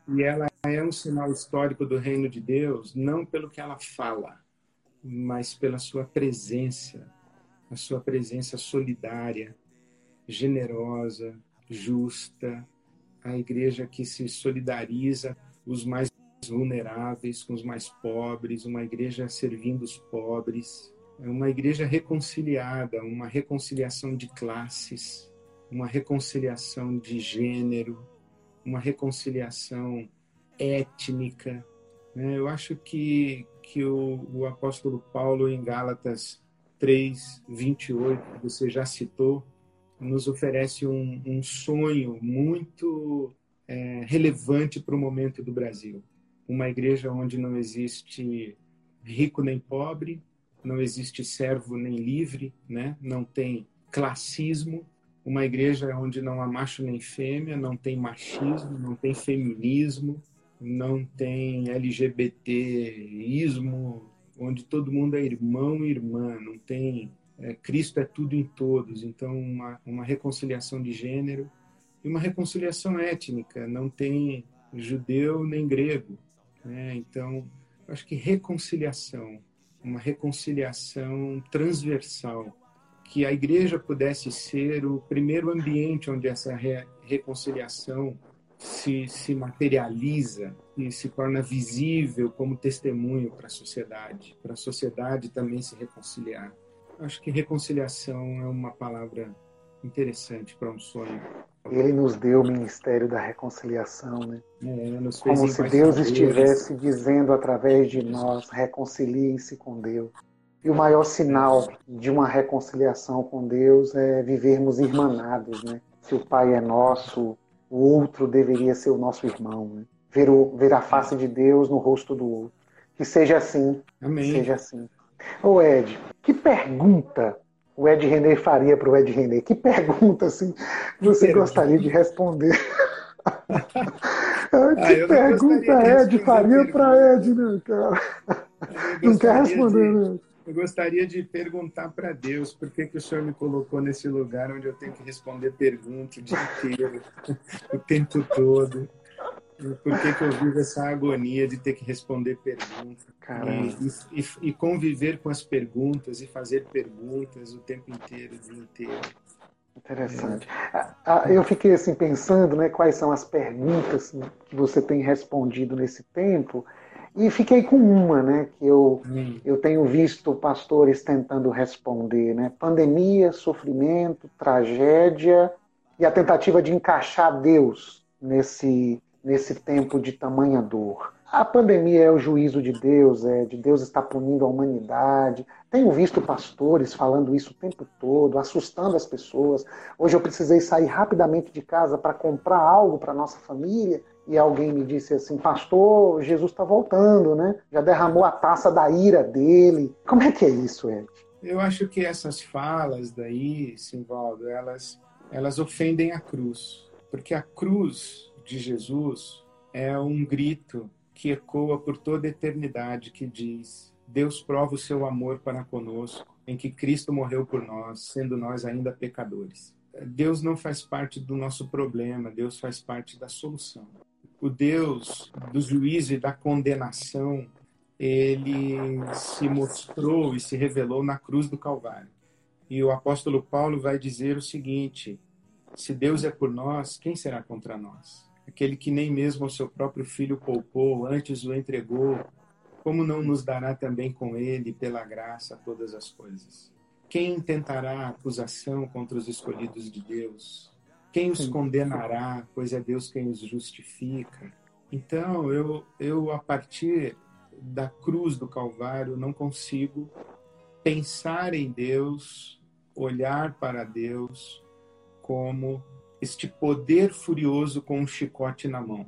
E ela é um sinal histórico do reino de Deus não pelo que ela fala, mas pela sua presença, a sua presença solidária, generosa, justa, a igreja que se solidariza os mais vulneráveis com os mais pobres, uma igreja servindo os pobres, é uma igreja reconciliada, uma reconciliação de classes, uma reconciliação de gênero, uma reconciliação étnica. Né? Eu acho que, que o, o apóstolo Paulo, em Gálatas 3, 28, que você já citou, nos oferece um, um sonho muito é, relevante para o momento do Brasil. Uma igreja onde não existe rico nem pobre, não existe servo nem livre, né? não tem classismo, uma igreja onde não há macho nem fêmea, não tem machismo, não tem feminismo, não tem LGBTismo, onde todo mundo é irmão e irmã, não tem é, Cristo é tudo em todos. Então, uma, uma reconciliação de gênero e uma reconciliação étnica, não tem judeu nem grego. Né? Então, acho que reconciliação, uma reconciliação transversal, que a igreja pudesse ser o primeiro ambiente onde essa re reconciliação se, se materializa e se torna visível como testemunho para a sociedade, para a sociedade também se reconciliar. Acho que reconciliação é uma palavra interessante para um sonho. Ele nos deu o ministério da reconciliação, né? É, Como se Deus estivesse dizendo através de nós: reconciliem-se com Deus. E o maior sinal de uma reconciliação com Deus é vivermos irmanados, né? Se o Pai é nosso, o outro deveria ser o nosso irmão, né? Ver, o, ver a face de Deus no rosto do outro. Que seja assim. Amém. Que seja assim. Ô Ed, que pergunta o Ed René faria para o Ed René? Que pergunta assim você gostaria de responder? que ah, pergunta Ed faria para Ed, né, cara? Não quer responder, de, né? Eu gostaria de perguntar para Deus por que, que o Senhor me colocou nesse lugar onde eu tenho que responder perguntas o dia inteiro, o tempo todo. Por que, que eu vivo essa agonia de ter que responder perguntas e, e, e, conviver com as perguntas e fazer perguntas o tempo inteiro, o dia inteiro. Interessante. É. Eu fiquei assim pensando, né, quais são as perguntas que você tem respondido nesse tempo e fiquei com uma, né, que eu, hum. eu tenho visto pastores tentando responder, né, pandemia, sofrimento, tragédia e a tentativa de encaixar Deus nesse nesse tempo de tamanha dor. A pandemia é o juízo de Deus, é de Deus está punindo a humanidade. Tenho visto pastores falando isso o tempo todo, assustando as pessoas. Hoje eu precisei sair rapidamente de casa para comprar algo para nossa família e alguém me disse assim: Pastor, Jesus está voltando, né? Já derramou a taça da ira dele. Como é que é isso, Ed? Eu acho que essas falas daí, Simvaldo, elas, elas ofendem a cruz. Porque a cruz de Jesus é um grito que ecoa por toda a eternidade que diz: Deus prova o seu amor para conosco, em que Cristo morreu por nós, sendo nós ainda pecadores. Deus não faz parte do nosso problema, Deus faz parte da solução. O Deus do juízo e da condenação, ele se mostrou e se revelou na cruz do Calvário. E o apóstolo Paulo vai dizer o seguinte: se Deus é por nós, quem será contra nós? aquele que nem mesmo ao seu próprio filho poupou, antes o entregou, como não nos dará também com ele, pela graça, todas as coisas? Quem tentará acusação contra os escolhidos de Deus? Quem os condenará? Pois é Deus quem os justifica. Então, eu, eu a partir da cruz do Calvário, não consigo pensar em Deus, olhar para Deus como este poder furioso com um chicote na mão.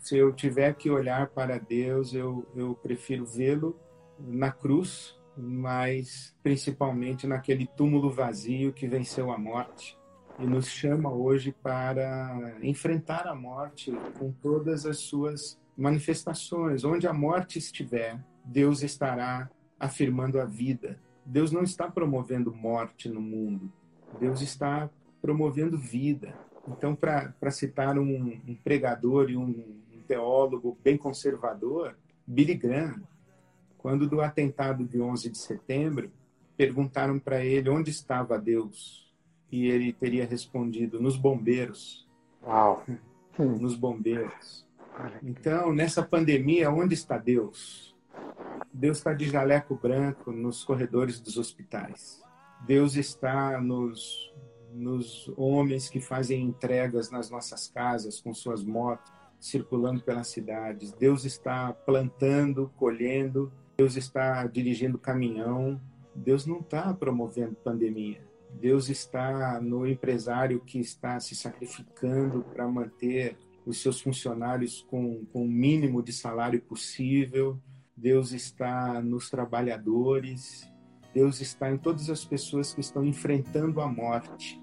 Se eu tiver que olhar para Deus, eu, eu prefiro vê-lo na cruz, mas principalmente naquele túmulo vazio que venceu a morte e nos chama hoje para enfrentar a morte com todas as suas manifestações. Onde a morte estiver, Deus estará afirmando a vida. Deus não está promovendo morte no mundo, Deus está promovendo vida. Então, para citar um, um, pregador e um, um teólogo bem conservador, Billy Graham, quando do atentado de 11 de setembro, perguntaram para ele onde estava Deus. E ele teria respondido: nos bombeiros. Uau! Nos bombeiros. Então, nessa pandemia, onde está Deus? Deus está de jaleco branco nos corredores dos hospitais. Deus está nos, nos homens que fazem entregas nas nossas casas com suas motos, circulando pelas cidades. Deus está plantando, colhendo. Deus está dirigindo caminhão. Deus não está promovendo pandemia. Deus está no empresário que está se sacrificando para manter os seus funcionários com, com o mínimo de salário possível. Deus está nos trabalhadores. Deus está em todas as pessoas que estão enfrentando a morte.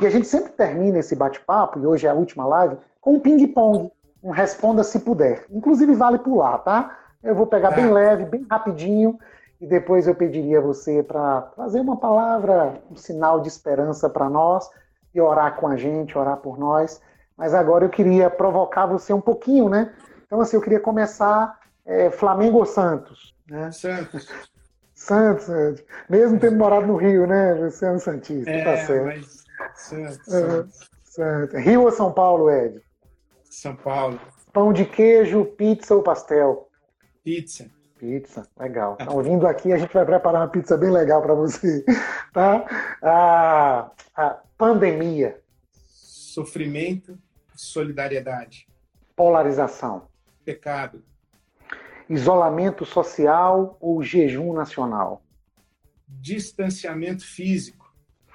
E a gente sempre termina esse bate-papo, e hoje é a última live, com um ping-pong, um responda se puder. Inclusive vale pular, tá? Eu vou pegar bem é. leve, bem rapidinho, e depois eu pediria você para trazer uma palavra, um sinal de esperança para nós, e orar com a gente, orar por nós. Mas agora eu queria provocar você um pouquinho, né? Então, assim, eu queria começar é, Flamengo ou Santos? Né? Santos. Santos, mesmo tendo morado no Rio, né? Um Santista, é, tá certo. Mas Santos. Santos. Rio ou São Paulo, Ed? São Paulo. Pão de queijo, pizza ou pastel? Pizza. Pizza, legal. Então, vindo aqui, a gente vai preparar uma pizza bem legal para você. Tá? A, a pandemia. Sofrimento, solidariedade. Polarização. Pecado. Isolamento social ou jejum nacional? Distanciamento físico.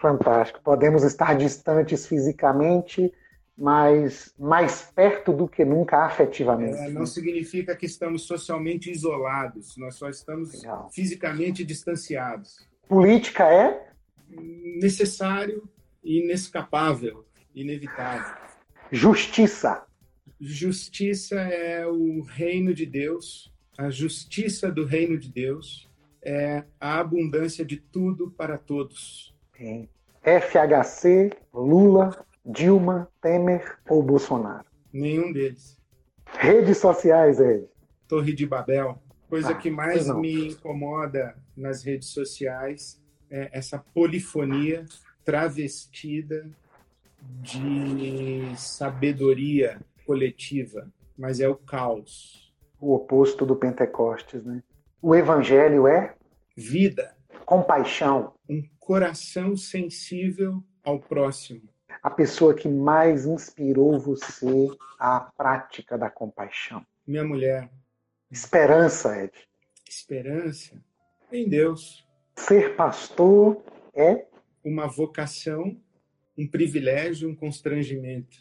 Fantástico. Podemos estar distantes fisicamente, mas mais perto do que nunca afetivamente. É, não significa que estamos socialmente isolados, nós só estamos Legal. fisicamente distanciados. Política é? Necessário, inescapável, inevitável. Justiça. Justiça é o reino de Deus, a justiça do reino de Deus é a abundância de tudo para todos. FHC, Lula, Dilma, Temer ou Bolsonaro? Nenhum deles. Redes sociais, Ed? Torre de Babel. Coisa ah, que mais me incomoda nas redes sociais é essa polifonia travestida de sabedoria coletiva, mas é o caos. O oposto do Pentecostes, né? O evangelho é vida, compaixão, coração sensível ao próximo a pessoa que mais inspirou você à prática da compaixão? Minha mulher. Esperança, Ed. Esperança em Deus. Ser pastor é uma vocação, um privilégio, um constrangimento.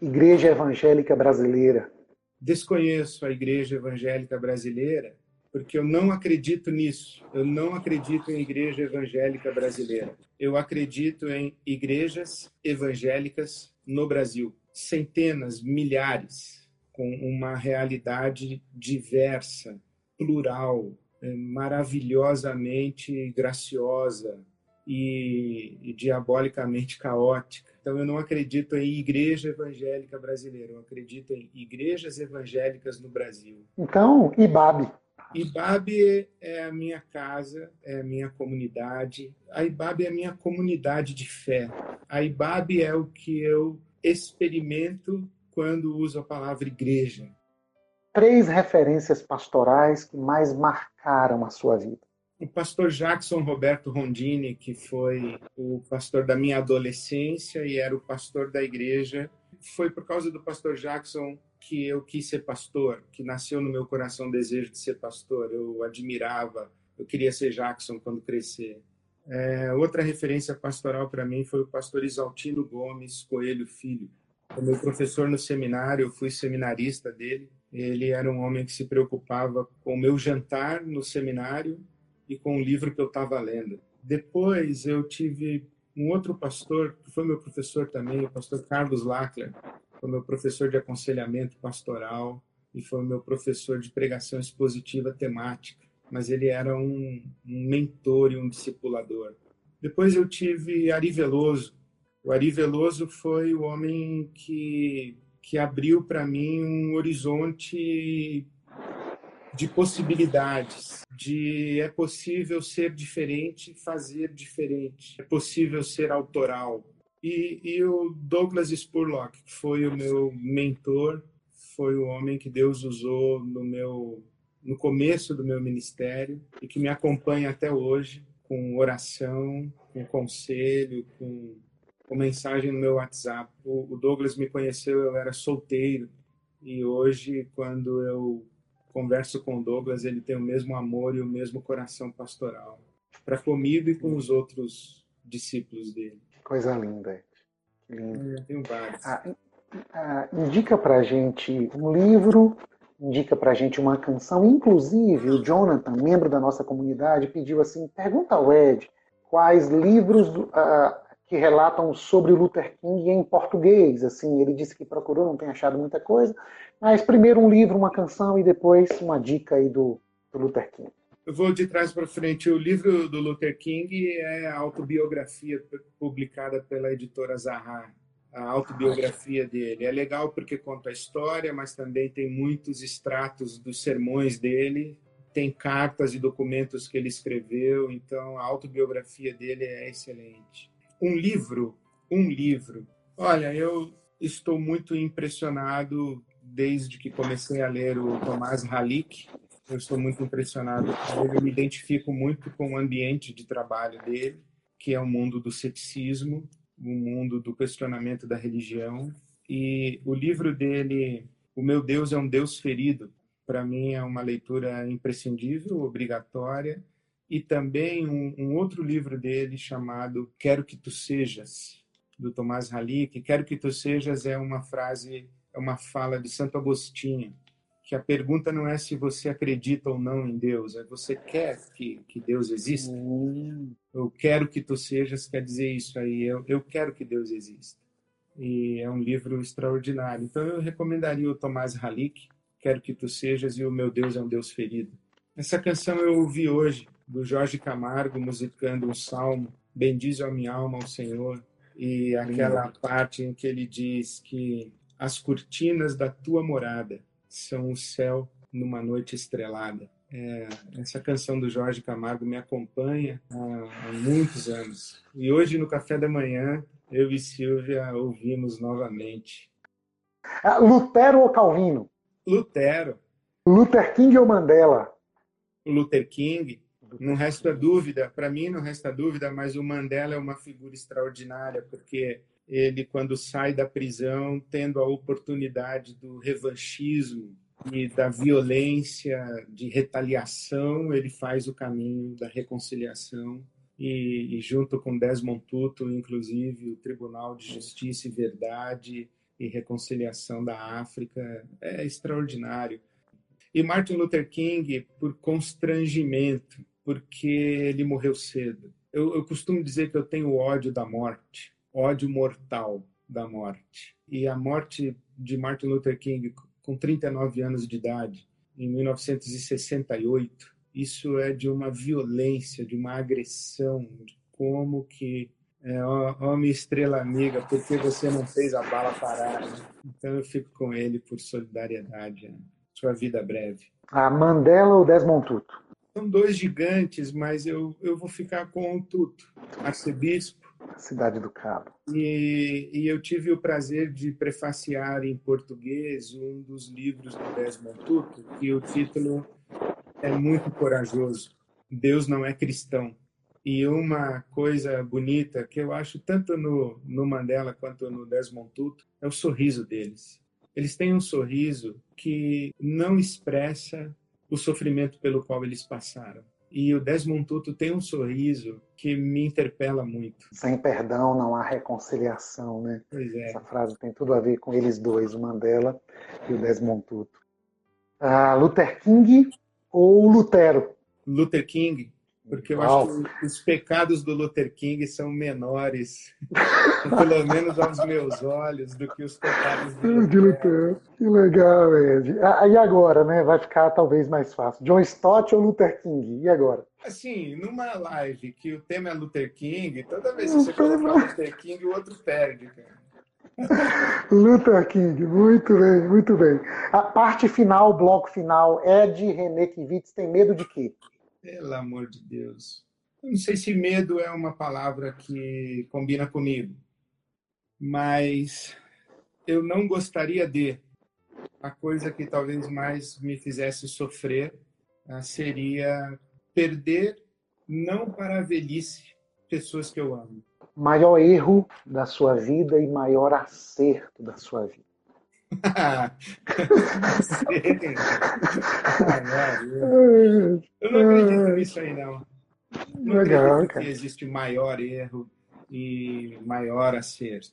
Igreja Evangélica Brasileira. Desconheço a Igreja Evangélica Brasileira porque eu não acredito nisso. Eu não acredito em igreja evangélica brasileira. Eu acredito em igrejas evangélicas no Brasil. Centenas, milhares, com uma realidade diversa, plural, eh, maravilhosamente graciosa e, e diabolicamente caótica. Então, eu não acredito em igreja evangélica brasileira, eu acredito em igrejas evangélicas no Brasil. Então, IBAB IBAB é a minha casa, é a minha comunidade. A IBAB é a minha comunidade de fé. A IBAB é o que eu experimento quando uso a palavra igreja. Três referências pastorais que mais marcaram a sua vida. O pastor Jackson Roberto Rondini, que foi o pastor da minha adolescência e era o pastor da igreja. Foi por causa do pastor Jackson que eu quis ser pastor, que nasceu no meu coração o desejo de ser pastor. Eu admirava, eu queria ser Jackson quando crescer. É, outra referência pastoral para mim foi o pastor Isaltino Gomes Coelho Filho. O meu professor no seminário, eu fui seminarista dele. Ele era um homem que se preocupava com o meu jantar no seminário e com o livro que eu estava lendo. Depois eu tive um outro pastor, que foi meu professor também, o pastor Carlos Lackler, foi meu professor de aconselhamento pastoral e foi meu professor de pregação expositiva temática, mas ele era um, um mentor e um discipulador. Depois eu tive Ari Veloso. O Ari Veloso foi o homem que, que abriu para mim um horizonte de possibilidades, de é possível ser diferente, fazer diferente, é possível ser autoral, e, e o Douglas Spurlock, que foi o meu mentor, foi o homem que Deus usou no meu no começo do meu ministério e que me acompanha até hoje com oração, com conselho, com, com mensagem no meu WhatsApp. O, o Douglas me conheceu, eu era solteiro e hoje quando eu converso com o Douglas, ele tem o mesmo amor e o mesmo coração pastoral para comigo e com os outros discípulos dele. Coisa linda. Que lindo. Vários. Ah, ah, indica pra gente um livro, indica pra gente uma canção. Inclusive, o Jonathan, membro da nossa comunidade, pediu assim: pergunta ao Ed quais livros ah, que relatam sobre o Luther King em português. Assim, ele disse que procurou, não tem achado muita coisa. Mas primeiro um livro, uma canção e depois uma dica aí do, do Luther King. Eu vou de trás para frente. O livro do Luther King é a autobiografia publicada pela editora Zahar, a autobiografia dele. É legal porque conta a história, mas também tem muitos extratos dos sermões dele, tem cartas e documentos que ele escreveu, então a autobiografia dele é excelente. Um livro, um livro. Olha, eu estou muito impressionado desde que comecei a ler o Tomás Halik, eu estou muito impressionado com ele. Eu me identifico muito com o ambiente de trabalho dele, que é o mundo do ceticismo, o mundo do questionamento da religião. E o livro dele, O Meu Deus é um Deus Ferido, para mim é uma leitura imprescindível, obrigatória. E também um, um outro livro dele chamado Quero que Tu Sejas, do Tomás Halik. Quero que Tu Sejas é uma frase, é uma fala de Santo Agostinho que a pergunta não é se você acredita ou não em Deus, é você quer que, que Deus exista? Eu quero que tu sejas, quer dizer isso aí, eu, eu quero que Deus exista. E é um livro extraordinário. Então eu recomendaria o Tomás Halik, Quero que tu sejas e o meu Deus é um Deus ferido. Essa canção eu ouvi hoje, do Jorge Camargo, musicando um salmo, Bendize a minha alma ao Senhor, e aquela parte em que ele diz que as cortinas da tua morada são o céu numa noite estrelada. É, essa canção do Jorge Camargo me acompanha há, há, muitos anos. E hoje, no café da manhã, eu e Silvia ouvimos novamente. Ah, Lutero ou Calvino? Lutero. Luther King ou Mandela? Luther King. Não resta dúvida, para mim não resta dúvida, mas o Mandela é uma figura extraordinária, porque ele, quando sai da prisão, tendo a oportunidade do revanchismo e da violência, de retaliação, ele faz o caminho da reconciliação e, e, junto com Desmond Tutu, inclusive, o Tribunal de Justiça e Verdade e Reconciliação da África, é extraordinário. E Martin Luther King, por constrangimento, porque ele morreu cedo. Eu, eu costumo dizer que eu tenho ódio da morte ódio mortal da morte. E a morte de Martin Luther King com 39 anos de idade, em 1968, isso é de uma violência, de uma agressão, de como que é, ó, minha estrela amiga, por que você não fez a bala parar? Então eu fico com ele por solidariedade. Né? sua vida breve. A Mandela ou Desmond Tutu? São dois gigantes, mas eu, eu vou ficar com o Tutu, arcebispo. Cidade do Cabo. E, e, eu tive o prazer de prefaciar em português um dos livros do Desmond Tutu, que o título é muito corajoso. Deus não é cristão. E uma coisa bonita que eu acho tanto no, no Mandela quanto no Desmond Tutu é o sorriso deles. Eles têm um sorriso que não expressa o sofrimento pelo qual eles passaram. E o Desmond Tutu tem um sorriso que me interpela muito. Sem perdão não há reconciliação, né? Pois é. Essa frase tem tudo a ver com eles dois, o Mandela e o Desmond Tutu. Ah, Luther King ou Lutero? Luther King, porque eu Uau. acho que os pecados do Luther King são menores, pelo menos aos meus olhos, do que os pecados de Luther. De Luther. Que legal, Ed. Ah, e agora, né? Vai ficar talvez mais fácil. John Stott ou Luther King? E agora? Assim, numa live que o tema é Luther King, toda vez que você colocar Luther King, o outro perde, cara. Luther King, muito bem, muito bem. A parte final, o bloco final, Ed René Kivitz tem medo de quê? Pelo amor de Deus. Eu não sei se medo é uma palavra que combina comigo, mas eu não gostaria de. A coisa que talvez mais me fizesse sofrer ah, seria perder, não para a velhice, pessoas que eu amo maior erro da sua vida e maior acerto da sua vida? eu não acredito nisso aí, não. Não Legal, acredito que existe maior erro e maior acerto.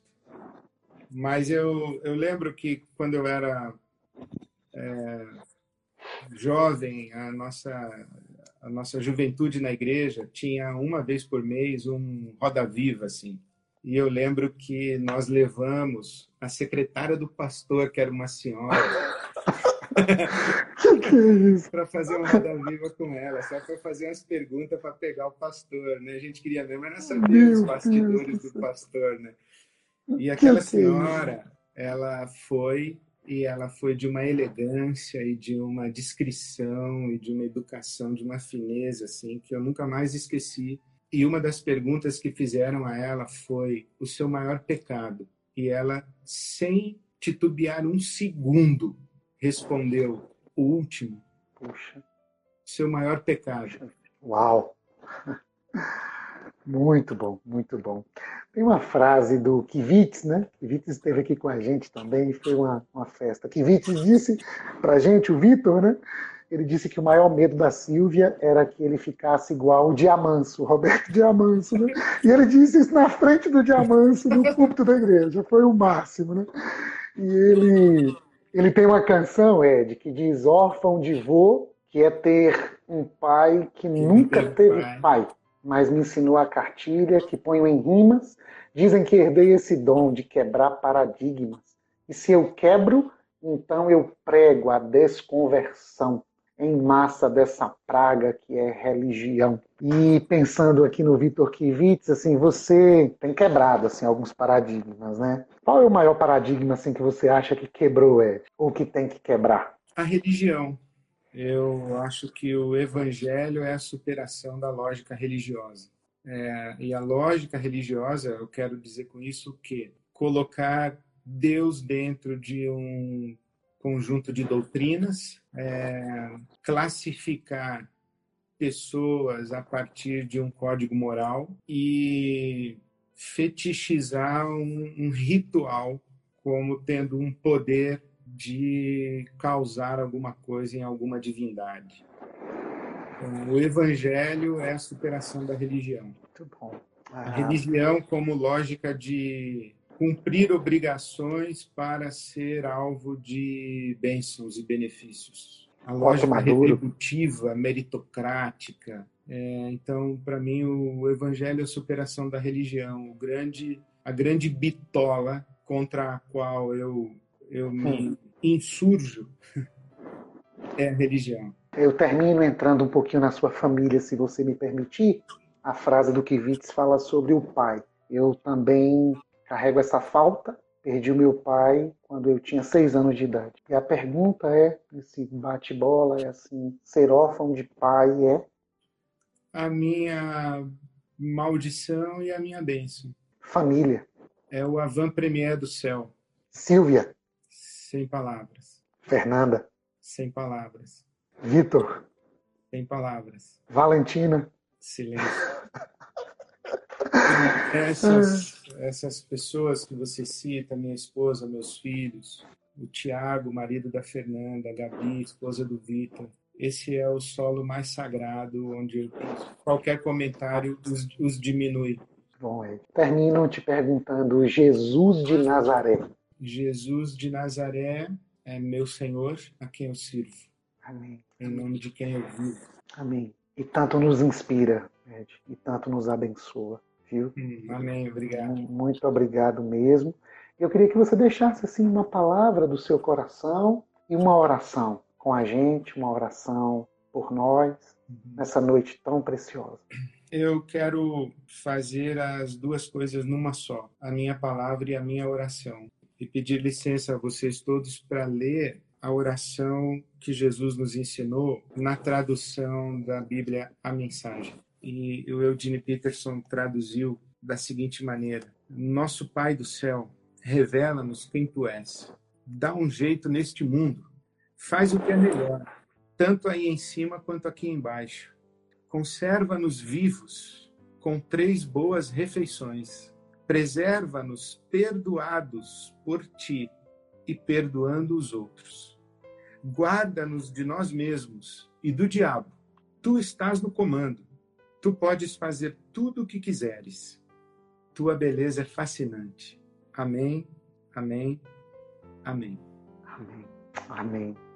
Mas eu, eu lembro que quando eu era é, jovem, a nossa a nossa juventude na igreja tinha uma vez por mês um roda viva assim. E eu lembro que nós levamos a secretária do pastor, que era uma senhora, para fazer uma roda viva com ela, só para fazer umas perguntas para pegar o pastor, né? A gente queria mesmo era saber os bastidores do pastor, né? E aquela senhora, ela foi e ela foi de uma elegância e de uma discrição e de uma educação, de uma fineza assim que eu nunca mais esqueci. E uma das perguntas que fizeram a ela foi o seu maior pecado. E ela, sem titubear um segundo, respondeu: o último. Puxa. Seu maior pecado. Uau! Muito bom, muito bom. Tem uma frase do Kivitz, né? Kivitz esteve aqui com a gente também e foi uma, uma festa. Kivitz disse para a gente, o Vitor, né? Ele disse que o maior medo da Silvia era que ele ficasse igual o Diamanso, o Roberto Diamanso, né? E ele disse isso na frente do Diamanso, no púlpito da igreja. Foi o máximo, né? E ele, ele tem uma canção, Ed, que diz órfão de vô, que é ter um pai que, nunca teve pai. pai mas me ensinou a cartilha que ponho em rimas. Dizem que herdei esse dom de quebrar paradigmas. E se eu quebro, então eu prego a desconversão em massa dessa praga que é religião. E pensando aqui no Vitor Kivitz, assim, você tem quebrado assim alguns paradigmas, né? Qual é o maior paradigma assim que você acha que quebrou, Ed, ou que tem que quebrar? A religião. Eu acho que o evangelho é a superação da lógica religiosa. É, e a lógica religiosa, eu quero dizer com isso que colocar Deus dentro de um conjunto de doutrinas, é, classificar pessoas a partir de um código moral e fetichizar um, um ritual como tendo um poder de causar alguma coisa em alguma divindade. Então, o evangelho é a superação da religião. Muito bom. Ah. A religião como lógica de cumprir obrigações para ser alvo de bênçãos e benefícios. A lógica retributiva, meritocrática. É, então, para mim, o evangelho é a superação da religião. Grande, a grande bitola contra a qual eu eu me insurjo é a religião. Eu termino entrando um pouquinho na sua família, se você me permitir. A frase do Kivitz fala sobre o pai. Eu também carrego essa falta Perdi o meu pai quando eu tinha seis anos de idade. E a pergunta é, esse bate-bola, é assim, ser órfão de pai é? A minha maldição e a minha bênção. Família. É o avant-premier do céu. Silvia. Sem palavras. Fernanda. Sem palavras. Vitor. Sem palavras. Valentina. Silêncio. Essas, essas pessoas que você cita, minha esposa, meus filhos, o Tiago, marido da Fernanda, a Gabi, esposa do Vitor, esse é o solo mais sagrado onde qualquer comentário os, os diminui. Bom, Ed. Termino te perguntando: Jesus de Nazaré. Jesus de Nazaré é meu Senhor, a quem eu sirvo. Amém. Em nome de quem eu vivo. Amém. E tanto nos inspira, Ed, e tanto nos abençoa viu? Hum, amém, obrigado. Muito obrigado mesmo. Eu queria que você deixasse assim uma palavra do seu coração e uma oração com a gente, uma oração por nós uhum. nessa noite tão preciosa. Eu quero fazer as duas coisas numa só, a minha palavra e a minha oração. E pedir licença a vocês todos para ler a oração que Jesus nos ensinou na tradução da Bíblia A Mensagem e o Eugene Peterson traduziu da seguinte maneira: Nosso Pai do céu, revela-nos quem tu és. Dá um jeito neste mundo. Faz o que é melhor, tanto aí em cima quanto aqui embaixo. Conserva-nos vivos com três boas refeições. Preserva-nos perdoados por ti e perdoando os outros. Guarda-nos de nós mesmos e do diabo. Tu estás no comando Tu podes fazer tudo o que quiseres. Tua beleza é fascinante. Amém, amém, amém. Amém. Amém.